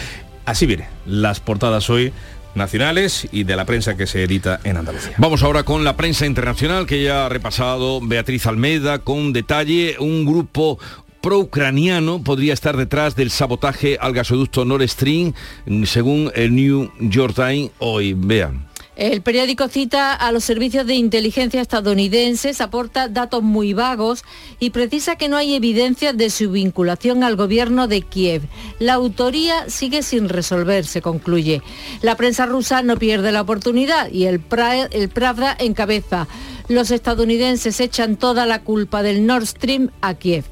Así viene, las portadas hoy nacionales y de la prensa que se edita en Andalucía. Vamos ahora con la prensa internacional que ya ha repasado Beatriz Almeida con detalle un grupo pro-ucraniano podría estar detrás del sabotaje al gasoducto Nord Stream, según el New York Times hoy. Vean. El periódico cita a los servicios de inteligencia estadounidenses, aporta datos muy vagos y precisa que no hay evidencia de su vinculación al gobierno de Kiev. La autoría sigue sin resolverse, concluye. La prensa rusa no pierde la oportunidad y el, Pra- el Pravda encabeza. Los estadounidenses echan toda la culpa del Nord Stream a Kiev.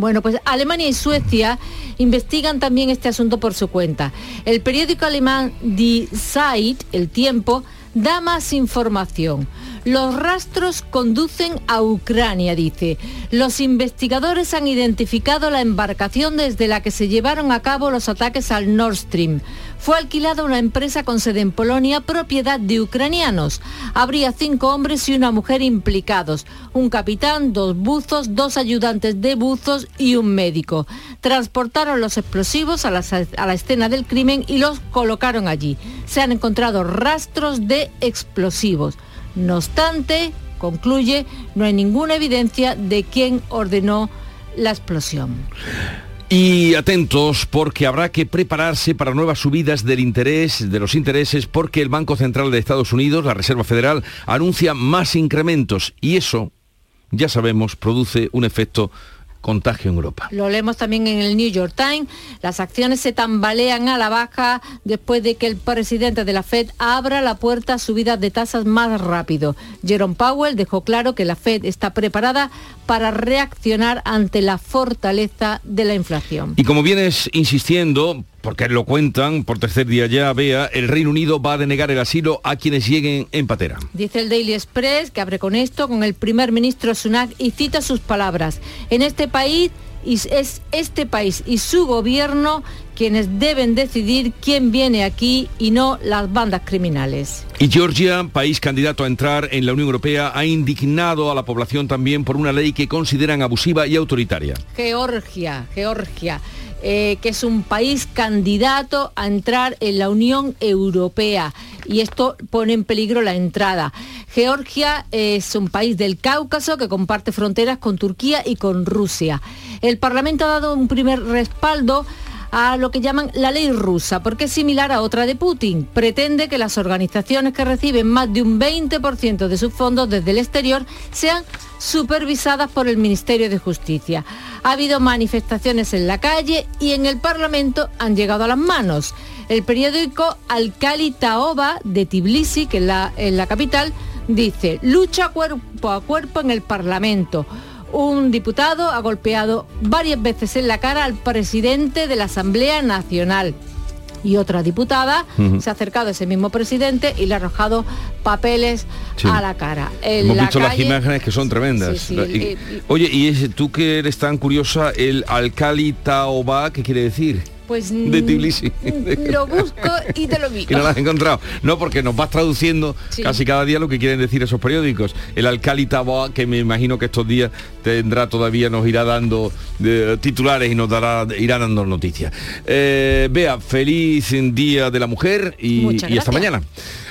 Bueno, pues Alemania y Suecia investigan también este asunto por su cuenta. El periódico alemán Die Zeit, El Tiempo, da más información. Los rastros conducen a Ucrania, dice. Los investigadores han identificado la embarcación desde la que se llevaron a cabo los ataques al Nord Stream. Fue alquilada una empresa con sede en Polonia, propiedad de ucranianos. Habría cinco hombres y una mujer implicados. Un capitán, dos buzos, dos ayudantes de buzos y un médico. Transportaron los explosivos a la, a la escena del crimen y los colocaron allí. Se han encontrado rastros de explosivos. No obstante, concluye, no hay ninguna evidencia de quién ordenó la explosión. Y atentos porque habrá que prepararse para nuevas subidas del interés, de los intereses, porque el Banco Central de Estados Unidos, la Reserva Federal, anuncia más incrementos. Y eso, ya sabemos, produce un efecto contagio en Europa. Lo leemos también en el New York Times. Las acciones se tambalean a la baja después de que el presidente de la Fed abra la puerta a subidas de tasas más rápido. Jerome Powell dejó claro que la Fed está preparada para reaccionar ante la fortaleza de la inflación. Y como vienes insistiendo, porque lo cuentan por tercer día ya, vea, el Reino Unido va a denegar el asilo a quienes lleguen en patera. Dice el Daily Express que abre con esto, con el primer ministro Sunak y cita sus palabras. En este país y es este país y su gobierno quienes deben decidir quién viene aquí y no las bandas criminales. Y Georgia, país candidato a entrar en la Unión Europea, ha indignado a la población también por una ley que consideran abusiva y autoritaria. Georgia, Georgia. Eh, que es un país candidato a entrar en la Unión Europea y esto pone en peligro la entrada. Georgia es un país del Cáucaso que comparte fronteras con Turquía y con Rusia. El Parlamento ha dado un primer respaldo a lo que llaman la ley rusa, porque es similar a otra de Putin. Pretende que las organizaciones que reciben más de un 20% de sus fondos desde el exterior sean supervisadas por el Ministerio de Justicia. Ha habido manifestaciones en la calle y en el Parlamento han llegado a las manos. El periódico Alcali Taoba de Tbilisi, que es la, en la capital, dice, lucha cuerpo a cuerpo en el Parlamento. Un diputado ha golpeado varias veces en la cara al presidente de la Asamblea Nacional. Y otra diputada se ha acercado a ese mismo presidente y le ha arrojado papeles Sí. a la cara. En Hemos la visto las imágenes que son tremendas. Sí, sí, Y- eh, oye, y es- tú que eres tan curiosa, el alcali taoba, ¿qué quiere decir? Pues De mm, Tbilisi. lo busco y te lo (laughs) Y digo. no la has encontrado. No, porque nos vas traduciendo Sí. casi cada día lo que quieren decir esos periódicos. El alcali Taboa, que me imagino que estos días tendrá todavía, nos irá dando eh, titulares y nos dará, irá dando noticias. Eh, Bea, feliz Día de la Mujer y, y hasta mañana.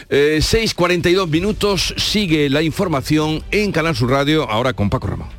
Eh, 6.42 minutos, sigue la información en Canal Sur Radio, ahora con Paco Ramón.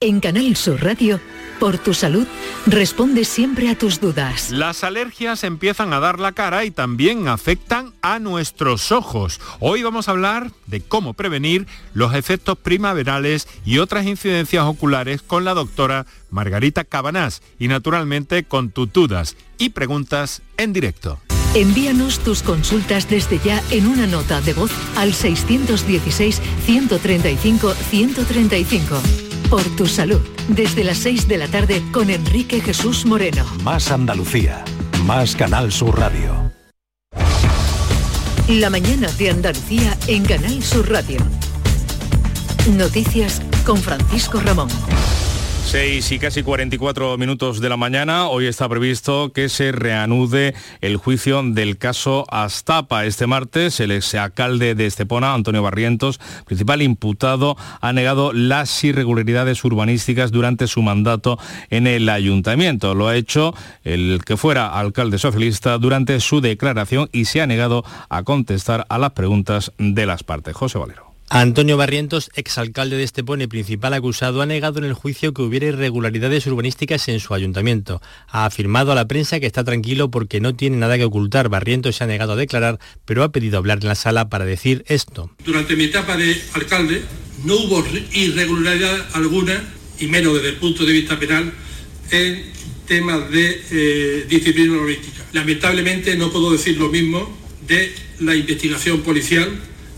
En Canal Sur Radio, por tu salud, responde siempre a tus dudas. Las alergias empiezan a dar la cara y también afectan a nuestros ojos. Hoy vamos a hablar de cómo prevenir los efectos primaverales y otras incidencias oculares con la doctora Margarita Cabanás y naturalmente con tus dudas y preguntas en directo. Envíanos tus consultas desde ya en una nota de voz al 616-135-135. Por tu salud, desde las 6 de la tarde con Enrique Jesús Moreno. Más Andalucía, más Canal Sur Radio. La mañana de Andalucía en Canal Sur Radio. Noticias con Francisco Ramón. 6 y casi 44 minutos de la mañana, hoy está previsto que se reanude el juicio del caso Astapa. Este martes, el exalcalde de Estepona, Antonio Barrientos, principal imputado, ha negado las irregularidades urbanísticas durante su mandato en el ayuntamiento. Lo ha hecho el que fuera alcalde socialista durante su declaración y se ha negado a contestar a las preguntas de las partes. José Valero. Antonio Barrientos, exalcalde de Estepona y principal acusado, ha negado en el juicio que hubiera irregularidades urbanísticas en su ayuntamiento. Ha afirmado a la prensa que está tranquilo porque no tiene nada que ocultar. Barrientos se ha negado a declarar, pero ha pedido hablar en la sala para decir esto. Durante mi etapa de alcalde no hubo irregularidad alguna, y menos desde el punto de vista penal, en temas de eh, disciplina urbanística. Lamentablemente no puedo decir lo mismo de la investigación policial,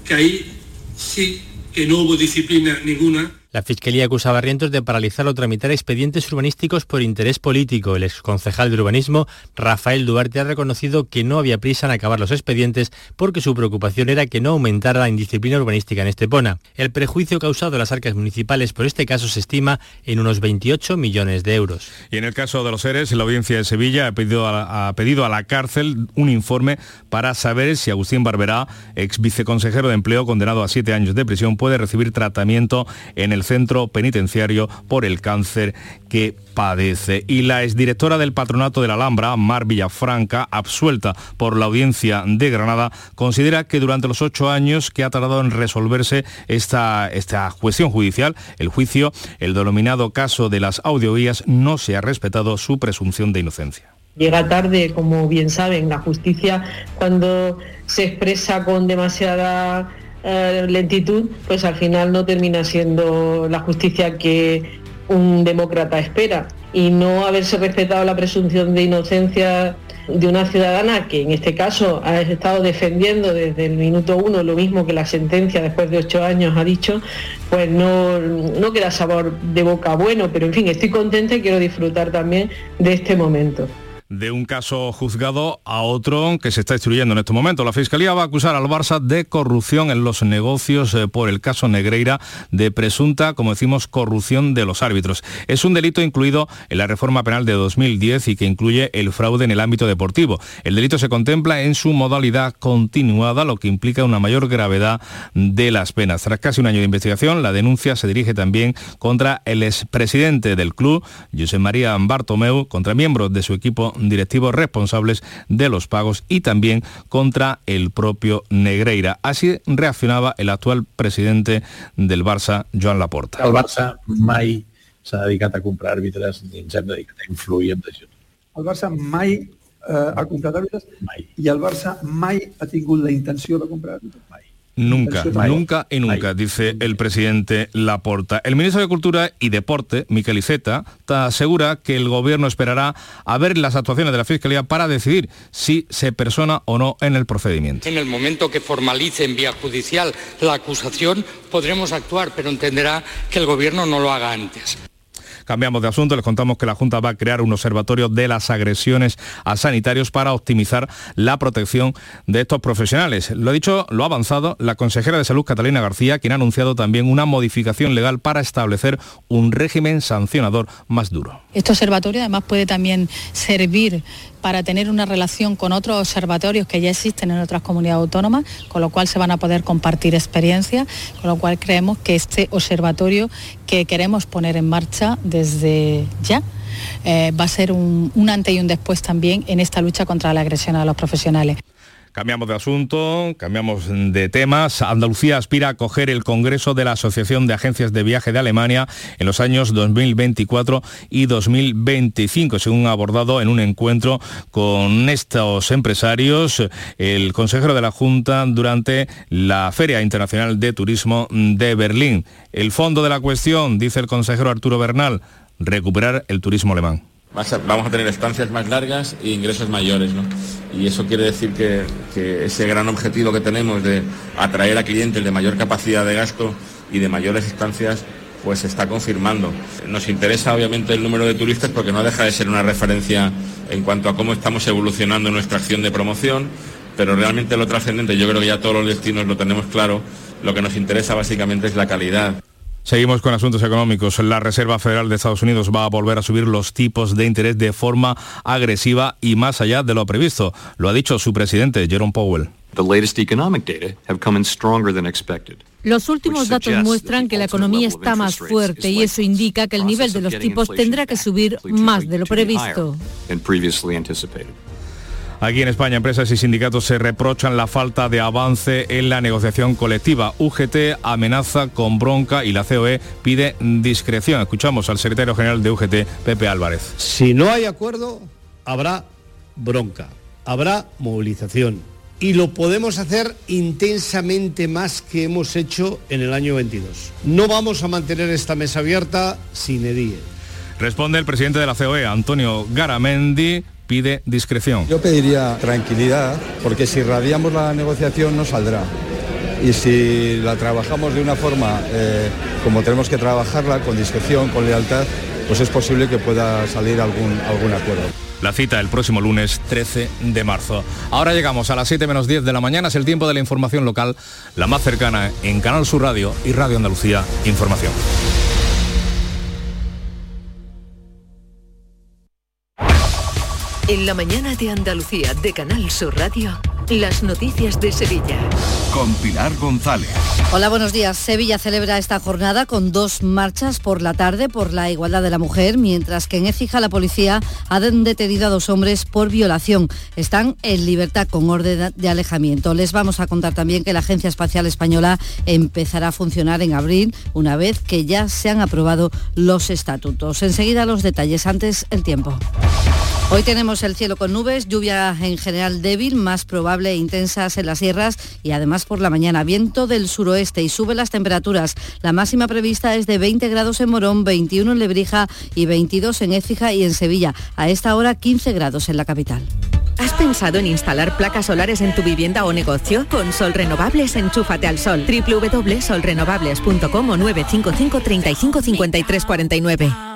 que ahí sí que no hubo disciplina ninguna. La Fiscalía acusa a Barrientos de paralizar o tramitar expedientes urbanísticos por interés político. El exconcejal de urbanismo, Rafael Duarte, ha reconocido que no había prisa en acabar los expedientes porque su preocupación era que no aumentara la indisciplina urbanística en Estepona. El prejuicio causado a las arcas municipales por este caso se estima en unos 28 millones de euros. Y en el caso de los seres, la audiencia de Sevilla ha pedido la, ha pedido a la cárcel un informe para saber si Agustín Barberá, ex viceconsejero de empleo condenado a siete años de prisión, puede recibir tratamiento en el centro penitenciario por el cáncer que padece. Y la exdirectora del Patronato de la Alhambra, Mar Villafranca, absuelta por la audiencia de Granada, considera que durante los ocho años que ha tardado en resolverse esta, esta cuestión judicial, el juicio, el denominado caso de las audioguías, no se ha respetado su presunción de inocencia. Llega tarde, como bien saben, la justicia cuando se expresa con demasiada eh, lentitud, pues al final no termina siendo la justicia que un demócrata espera. Y no haberse respetado la presunción de inocencia de una ciudadana que en este caso ha estado defendiendo desde el minuto uno lo mismo que la sentencia después de ocho años ha dicho, pues no, no queda sabor de boca bueno, pero en fin, estoy contenta y quiero disfrutar también de este momento de un caso juzgado a otro que se está instruyendo en este momento. La Fiscalía va a acusar al Barça de corrupción en los negocios eh, por el caso Negreira de presunta, como decimos, corrupción de los árbitros. Es un delito incluido en la reforma penal de 2010 y que incluye el fraude en el ámbito deportivo. El delito se contempla en su modalidad continuada, lo que implica una mayor gravedad de las penas. Tras casi un año de investigación, la denuncia se dirige también contra el expresidente del club, José María Bartomeu, contra miembros de su equipo directivos responsables de los pagos y también contra el propio Negreira. Así reaccionaba el actual presidente del Barça, Joan Laporta. El Barça mai s'ha dedicat a comprar àrbitres ni ens hem dedicat a influir en decisions. El Barça mai eh, ha comprat àrbitres mai. i el Barça mai ha tingut la intenció de comprar àrbitres. Nunca, nunca y nunca, dice el presidente Laporta. El ministro de Cultura y Deporte, Miquel Iceta, asegura que el gobierno esperará a ver las actuaciones de la Fiscalía para decidir si se persona o no en el procedimiento. En el momento que formalice en vía judicial la acusación, podremos actuar, pero entenderá que el gobierno no lo haga antes. Cambiamos de asunto, les contamos que la Junta va a crear un observatorio de las agresiones a sanitarios para optimizar la protección de estos profesionales. Lo ha dicho, lo ha avanzado la consejera de Salud Catalina García, quien ha anunciado también una modificación legal para establecer un régimen sancionador más duro. Este observatorio además puede también servir para tener una relación con otros observatorios que ya existen en otras comunidades autónomas, con lo cual se van a poder compartir experiencias, con lo cual creemos que este observatorio que queremos poner en marcha desde ya eh, va a ser un, un antes y un después también en esta lucha contra la agresión a los profesionales. Cambiamos de asunto, cambiamos de temas. Andalucía aspira a acoger el Congreso de la Asociación de Agencias de Viaje de Alemania en los años 2024 y 2025, según abordado en un encuentro con estos empresarios el consejero de la Junta durante la Feria Internacional de Turismo de Berlín. El fondo de la cuestión, dice el consejero Arturo Bernal, recuperar el turismo alemán vamos a tener estancias más largas e ingresos mayores. ¿no? Y eso quiere decir que, que, ese gran objetivo que tenemos de atraer a clientes de mayor capacidad de gasto y de mayores estancias, pues se está confirmando. Nos interesa obviamente el número de turistas porque no deja de ser una referencia en cuanto a cómo estamos evolucionando nuestra acción de promoción, pero realmente lo trascendente, yo creo que ya todos los destinos lo tenemos claro, lo que nos interesa básicamente es la calidad Seguimos con asuntos económicos. La Reserva Federal de Estados Unidos va a volver a subir los tipos de interés de forma agresiva y más allá de lo previsto. Lo ha dicho su presidente, Jerome Powell. Los últimos datos muestran que la economía está más fuerte y eso indica que el nivel de los tipos tendrá que subir más de lo previsto. Aquí en España, empresas y sindicatos se reprochan la falta de avance en la negociación colectiva. UGT amenaza con bronca y la COE pide discreción. Escuchamos al secretario general de UGT, Pepe Álvarez. Si no hay acuerdo, habrá bronca, habrá movilización. Y lo podemos hacer intensamente más que hemos hecho en el año 22. No vamos a mantener esta mesa abierta sin edie. Responde el presidente de la COE, Antonio Garamendi, pide discreción. Yo pediría tranquilidad, porque si radiamos la negociación no saldrá. Y si la trabajamos de una forma eh, como tenemos que trabajarla, con discreción, con lealtad, pues es posible que pueda salir algún, algún acuerdo. La cita el próximo lunes 13 de marzo. Ahora llegamos a las 7 menos 10 de la mañana, es el tiempo de la información local, la más cercana en Canal Sur Radio y Radio Andalucía Información. En la mañana de Andalucía de Canal Sur Radio, las noticias de Sevilla. Con Pilar González. Hola, buenos días. Sevilla celebra esta jornada con dos marchas por la tarde por la igualdad de la mujer, mientras que en Écija la policía ha detenido a dos hombres por violación. Están en libertad con orden de alejamiento. Les vamos a contar también que la Agencia Espacial Española empezará a funcionar en abril, una vez que ya se han aprobado los estatutos. Enseguida los detalles, antes el tiempo. Hoy tenemos el cielo con nubes, lluvia en general débil, más probable e intensas en las sierras y además por la mañana viento del suroeste y sube las temperaturas. La máxima prevista es de 20 grados en Morón, 21 en Lebrija y 22 en Écija y en Sevilla. A esta hora 15 grados en la capital. ¿Has pensado en instalar placas solares en tu vivienda o negocio? Con Sol Renovables, enchúfate al sol. www.solrenovables.com o 955 35 53 49.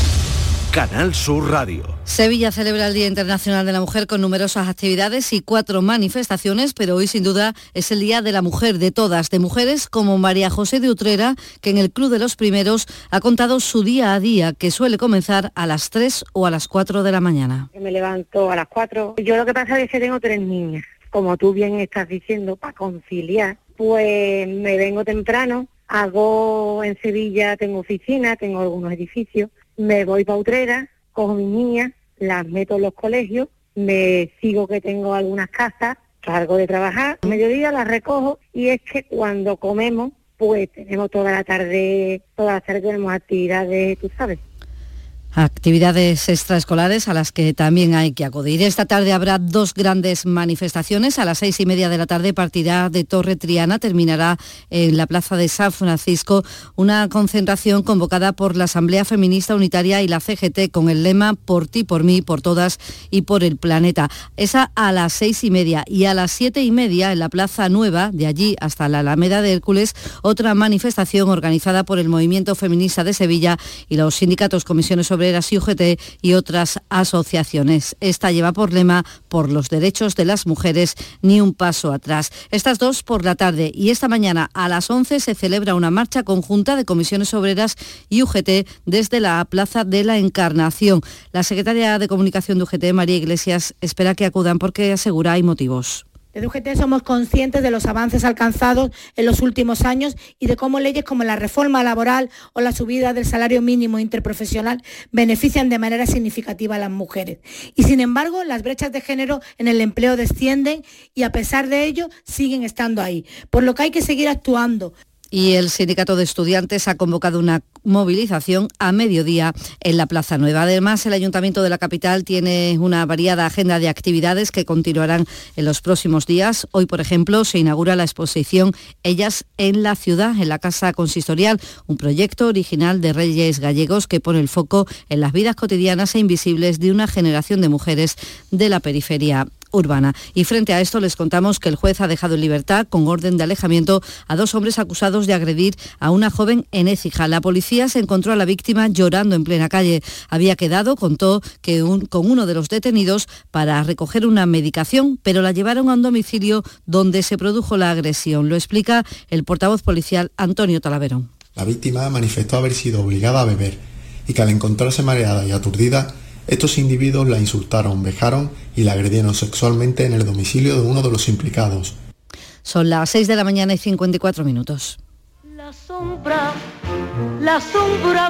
Canal Sur Radio. Sevilla celebra el Día Internacional de la Mujer con numerosas actividades y cuatro manifestaciones, pero hoy sin duda es el Día de la Mujer, de todas, de mujeres como María José de Utrera, que en el Club de los Primeros ha contado su día a día, que suele comenzar a las 3 o a las 4 de la mañana. Me levanto a las 4. Yo lo que pasa es que tengo tres niñas. Como tú bien estás diciendo, para conciliar, pues me vengo temprano, hago en Sevilla, tengo oficina, tengo algunos edificios, me voy para Utrera, cojo mis niñas, las meto en los colegios, me sigo que tengo algunas casas, salgo de trabajar, a mediodía las recojo y es que cuando comemos, pues tenemos toda la tarde, toda la tarde tenemos actividades, tú sabes. Actividades extraescolares a las que también hay que acudir. Esta tarde habrá dos grandes manifestaciones. A las seis y media de la tarde partirá de Torre Triana, terminará en la plaza de San Francisco una concentración convocada por la Asamblea Feminista Unitaria y la CGT con el lema Por ti, por mí, por todas y por el planeta. Esa a las seis y media y a las siete y media en la Plaza Nueva, de allí hasta la Alameda de Hércules, otra manifestación organizada por el Movimiento Feminista de Sevilla y los sindicatos Comisiones Obreras y UGT y otras asociaciones. Esta lleva por lema por los derechos de las mujeres, ni un paso atrás. Estas dos por la tarde y esta mañana a las 11 se celebra una marcha conjunta de comisiones obreras y UGT desde la Plaza de la Encarnación. La secretaria de Comunicación de UGT, María Iglesias, espera que acudan porque asegura hay motivos. Desde UGT somos conscientes de los avances alcanzados en los últimos años y de cómo leyes como la reforma laboral o la subida del salario mínimo interprofesional benefician de manera significativa a las mujeres. Y sin embargo, las brechas de género en el empleo descienden y a pesar de ello siguen estando ahí. Por lo que hay que seguir actuando. Y el sindicato de estudiantes ha convocado una movilización a mediodía en la Plaza Nueva. Además, el Ayuntamiento de la capital tiene una variada agenda de actividades que continuarán en los próximos días. Hoy, por ejemplo, se inaugura la exposición Ellas en la ciudad, en la Casa Consistorial, un proyecto original de Reyes Gallegos que pone el foco en las vidas cotidianas e invisibles de una generación de mujeres de la periferia urbana. Y frente a esto les contamos que el juez ha dejado en libertad con orden de alejamiento a dos hombres acusados de agredir a una joven en Écija. La policía se encontró a la víctima llorando en plena calle. Había quedado, contó, que con uno de los detenidos para recoger una medicación, pero la llevaron a un domicilio donde se produjo la agresión. Lo explica el portavoz policial Antonio Talaverón. La víctima manifestó haber sido obligada a beber y que al encontrarse mareada y aturdida estos individuos la insultaron, vejaron y la agredieron sexualmente en el domicilio de uno de los implicados. Son las 6 de la mañana y 54 minutos. La sombra, la sombra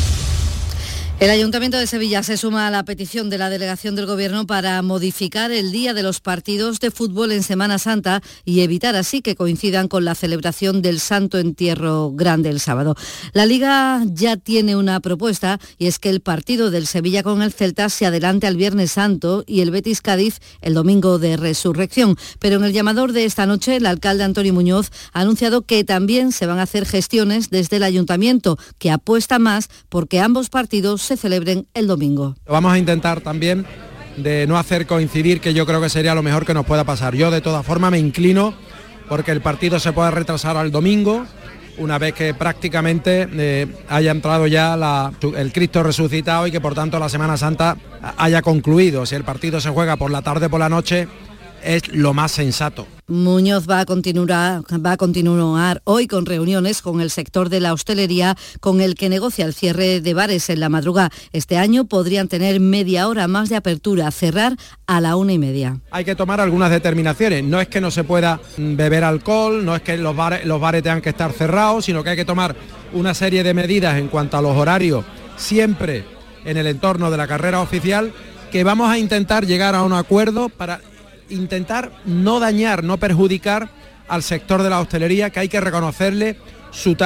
El Ayuntamiento de Sevilla se suma a la petición de la delegación del Gobierno para modificar el día de los partidos de fútbol en Semana Santa y evitar así que coincidan con la celebración del Santo Entierro Grande el sábado. La Liga ya tiene una propuesta y es que el partido del Sevilla con el Celta se adelante al Viernes Santo y el Betis Cádiz el domingo de Resurrección. Pero en el llamador de esta noche, el alcalde Antonio Muñoz ha anunciado que también se van a hacer gestiones desde el Ayuntamiento, que apuesta más porque ambos partidos se celebren el domingo. Vamos a intentar también de no hacer coincidir, que yo creo que sería lo mejor que nos pueda pasar. Yo de todas formas me inclino porque el partido se pueda retrasar al domingo, una vez que prácticamente eh, haya entrado ya el Cristo resucitado y que por tanto la Semana Santa haya concluido. Si el partido se juega por la tarde, por la noche, es lo más sensato. Muñoz va a, continuar, va a continuar hoy con reuniones con el sector de la hostelería con el que negocia el cierre de bares en la madrugada. Este año podrían tener media hora más de apertura, cerrar a la una y media. Hay que tomar algunas determinaciones. No es que no se pueda beber alcohol, no es que los bares, los bares tengan que estar cerrados, sino que hay que tomar una serie de medidas en cuanto a los horarios, siempre en el entorno de la carrera oficial, que vamos a intentar llegar a un acuerdo para intentar no dañar, no perjudicar al sector de la hostelería, que hay que reconocerle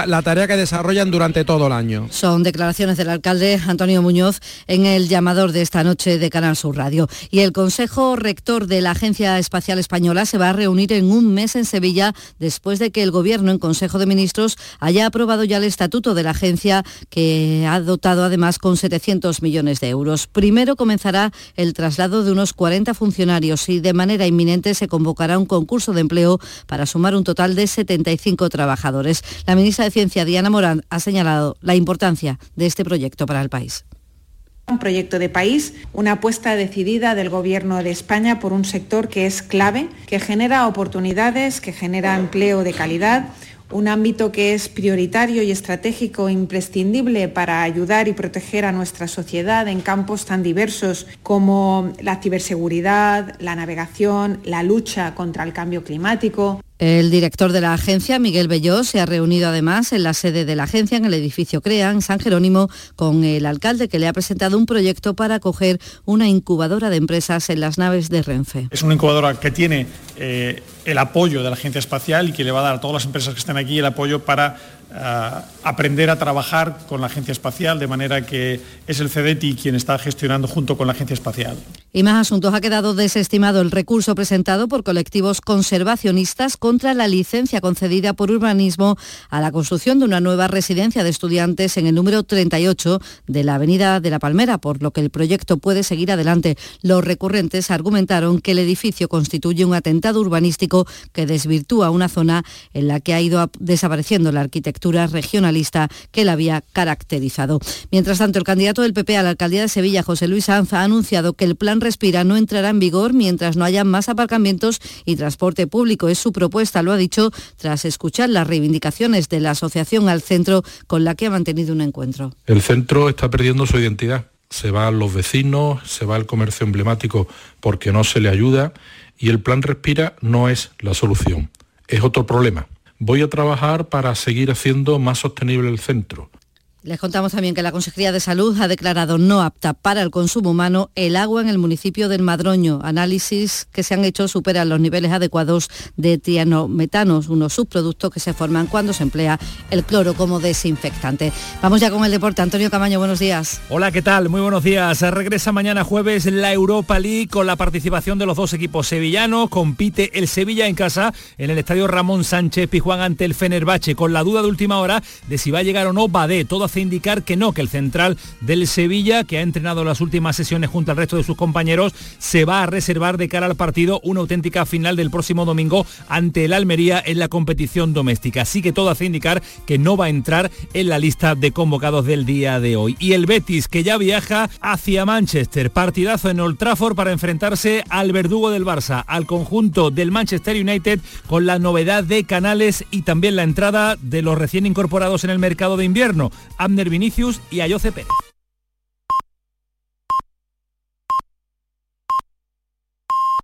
la tarea que desarrollan durante todo el año. Son declaraciones del alcalde Antonio Muñoz en el llamador de esta noche de Canal Sur Radio. Y el Consejo Rector de la Agencia Espacial Española se va a reunir en un mes en Sevilla después de que el Gobierno en Consejo de Ministros haya aprobado ya el estatuto de la agencia que ha dotado además con 700 millones de euros. Primero comenzará el traslado de unos 40 funcionarios y de manera inminente se convocará un concurso de empleo para sumar un total de 75 trabajadores. Ministra de Ciencia, Diana Morán, ha señalado la importancia de este proyecto para el país. Un proyecto de país, una apuesta decidida del Gobierno de España por un sector que es clave, que genera oportunidades, que genera empleo de calidad, un ámbito que es prioritario y estratégico imprescindible para ayudar y proteger a nuestra sociedad en campos tan diversos como la ciberseguridad, la navegación, la lucha contra el cambio climático. El director de la agencia, Miguel Belló, se ha reunido además en la sede de la agencia, en el edificio CREA, en San Jerónimo, con el alcalde que le ha presentado un proyecto para acoger una incubadora de empresas en las naves de Renfe. Es una incubadora que tiene eh, el apoyo de la agencia espacial y que le va a dar a todas las empresas que están aquí el apoyo para aprender a trabajar con la Agencia Espacial, de manera que es el CEDETI quien está gestionando junto con la Agencia Espacial. Y más asuntos. Ha quedado desestimado el recurso presentado por colectivos conservacionistas contra la licencia concedida por urbanismo a la construcción de una nueva residencia de estudiantes en el número 38 de la Avenida de la Palmera, por lo que el proyecto puede seguir adelante. Los recurrentes argumentaron que el edificio constituye un atentado urbanístico que desvirtúa una zona en la que ha ido desapareciendo la arquitectura regionalista que la había caracterizado. Mientras tanto, el candidato del PP a la alcaldía de Sevilla, José Luis Sanz, ha anunciado que el plan Respira no entrará en vigor mientras no haya más aparcamientos y transporte público. Es su propuesta, lo ha dicho tras escuchar las reivindicaciones de la asociación al centro con la que ha mantenido un encuentro. El centro está perdiendo su identidad. Se van los vecinos, se va el comercio emblemático porque no se le ayuda y el plan Respira no es la solución, es otro problema. Voy a trabajar para seguir haciendo más sostenible el centro, les contamos también que la Consejería de Salud ha declarado no apta para el consumo humano el agua en el municipio del Madroño. Análisis que se han hecho superan los niveles adecuados de trianometanos, unos subproductos que se forman cuando se emplea el cloro como desinfectante. Vamos ya con el deporte. Antonio Camaño, buenos días. Hola, ¿qué tal? Muy buenos días. Regresa mañana jueves la Europa League con la participación de los dos equipos sevillanos. Compite el Sevilla en casa en el estadio Ramón Sánchez Pijuán ante el Fenerbache con la duda de última hora de si va a llegar o no Badé. Todo indicar que no, que el central del Sevilla, que ha entrenado las últimas sesiones junto al resto de sus compañeros, se va a reservar de cara al partido una auténtica final del próximo domingo ante el Almería en la competición doméstica. Así que todo hace indicar que no va a entrar en la lista de convocados del día de hoy. Y el Betis, que ya viaja hacia Manchester, partidazo en Old Trafford para enfrentarse al verdugo del Barça, al conjunto del Manchester United, con la novedad de Canales y también la entrada de los recién incorporados en el mercado de invierno. Abner Vinicius y Ayoce Pérez.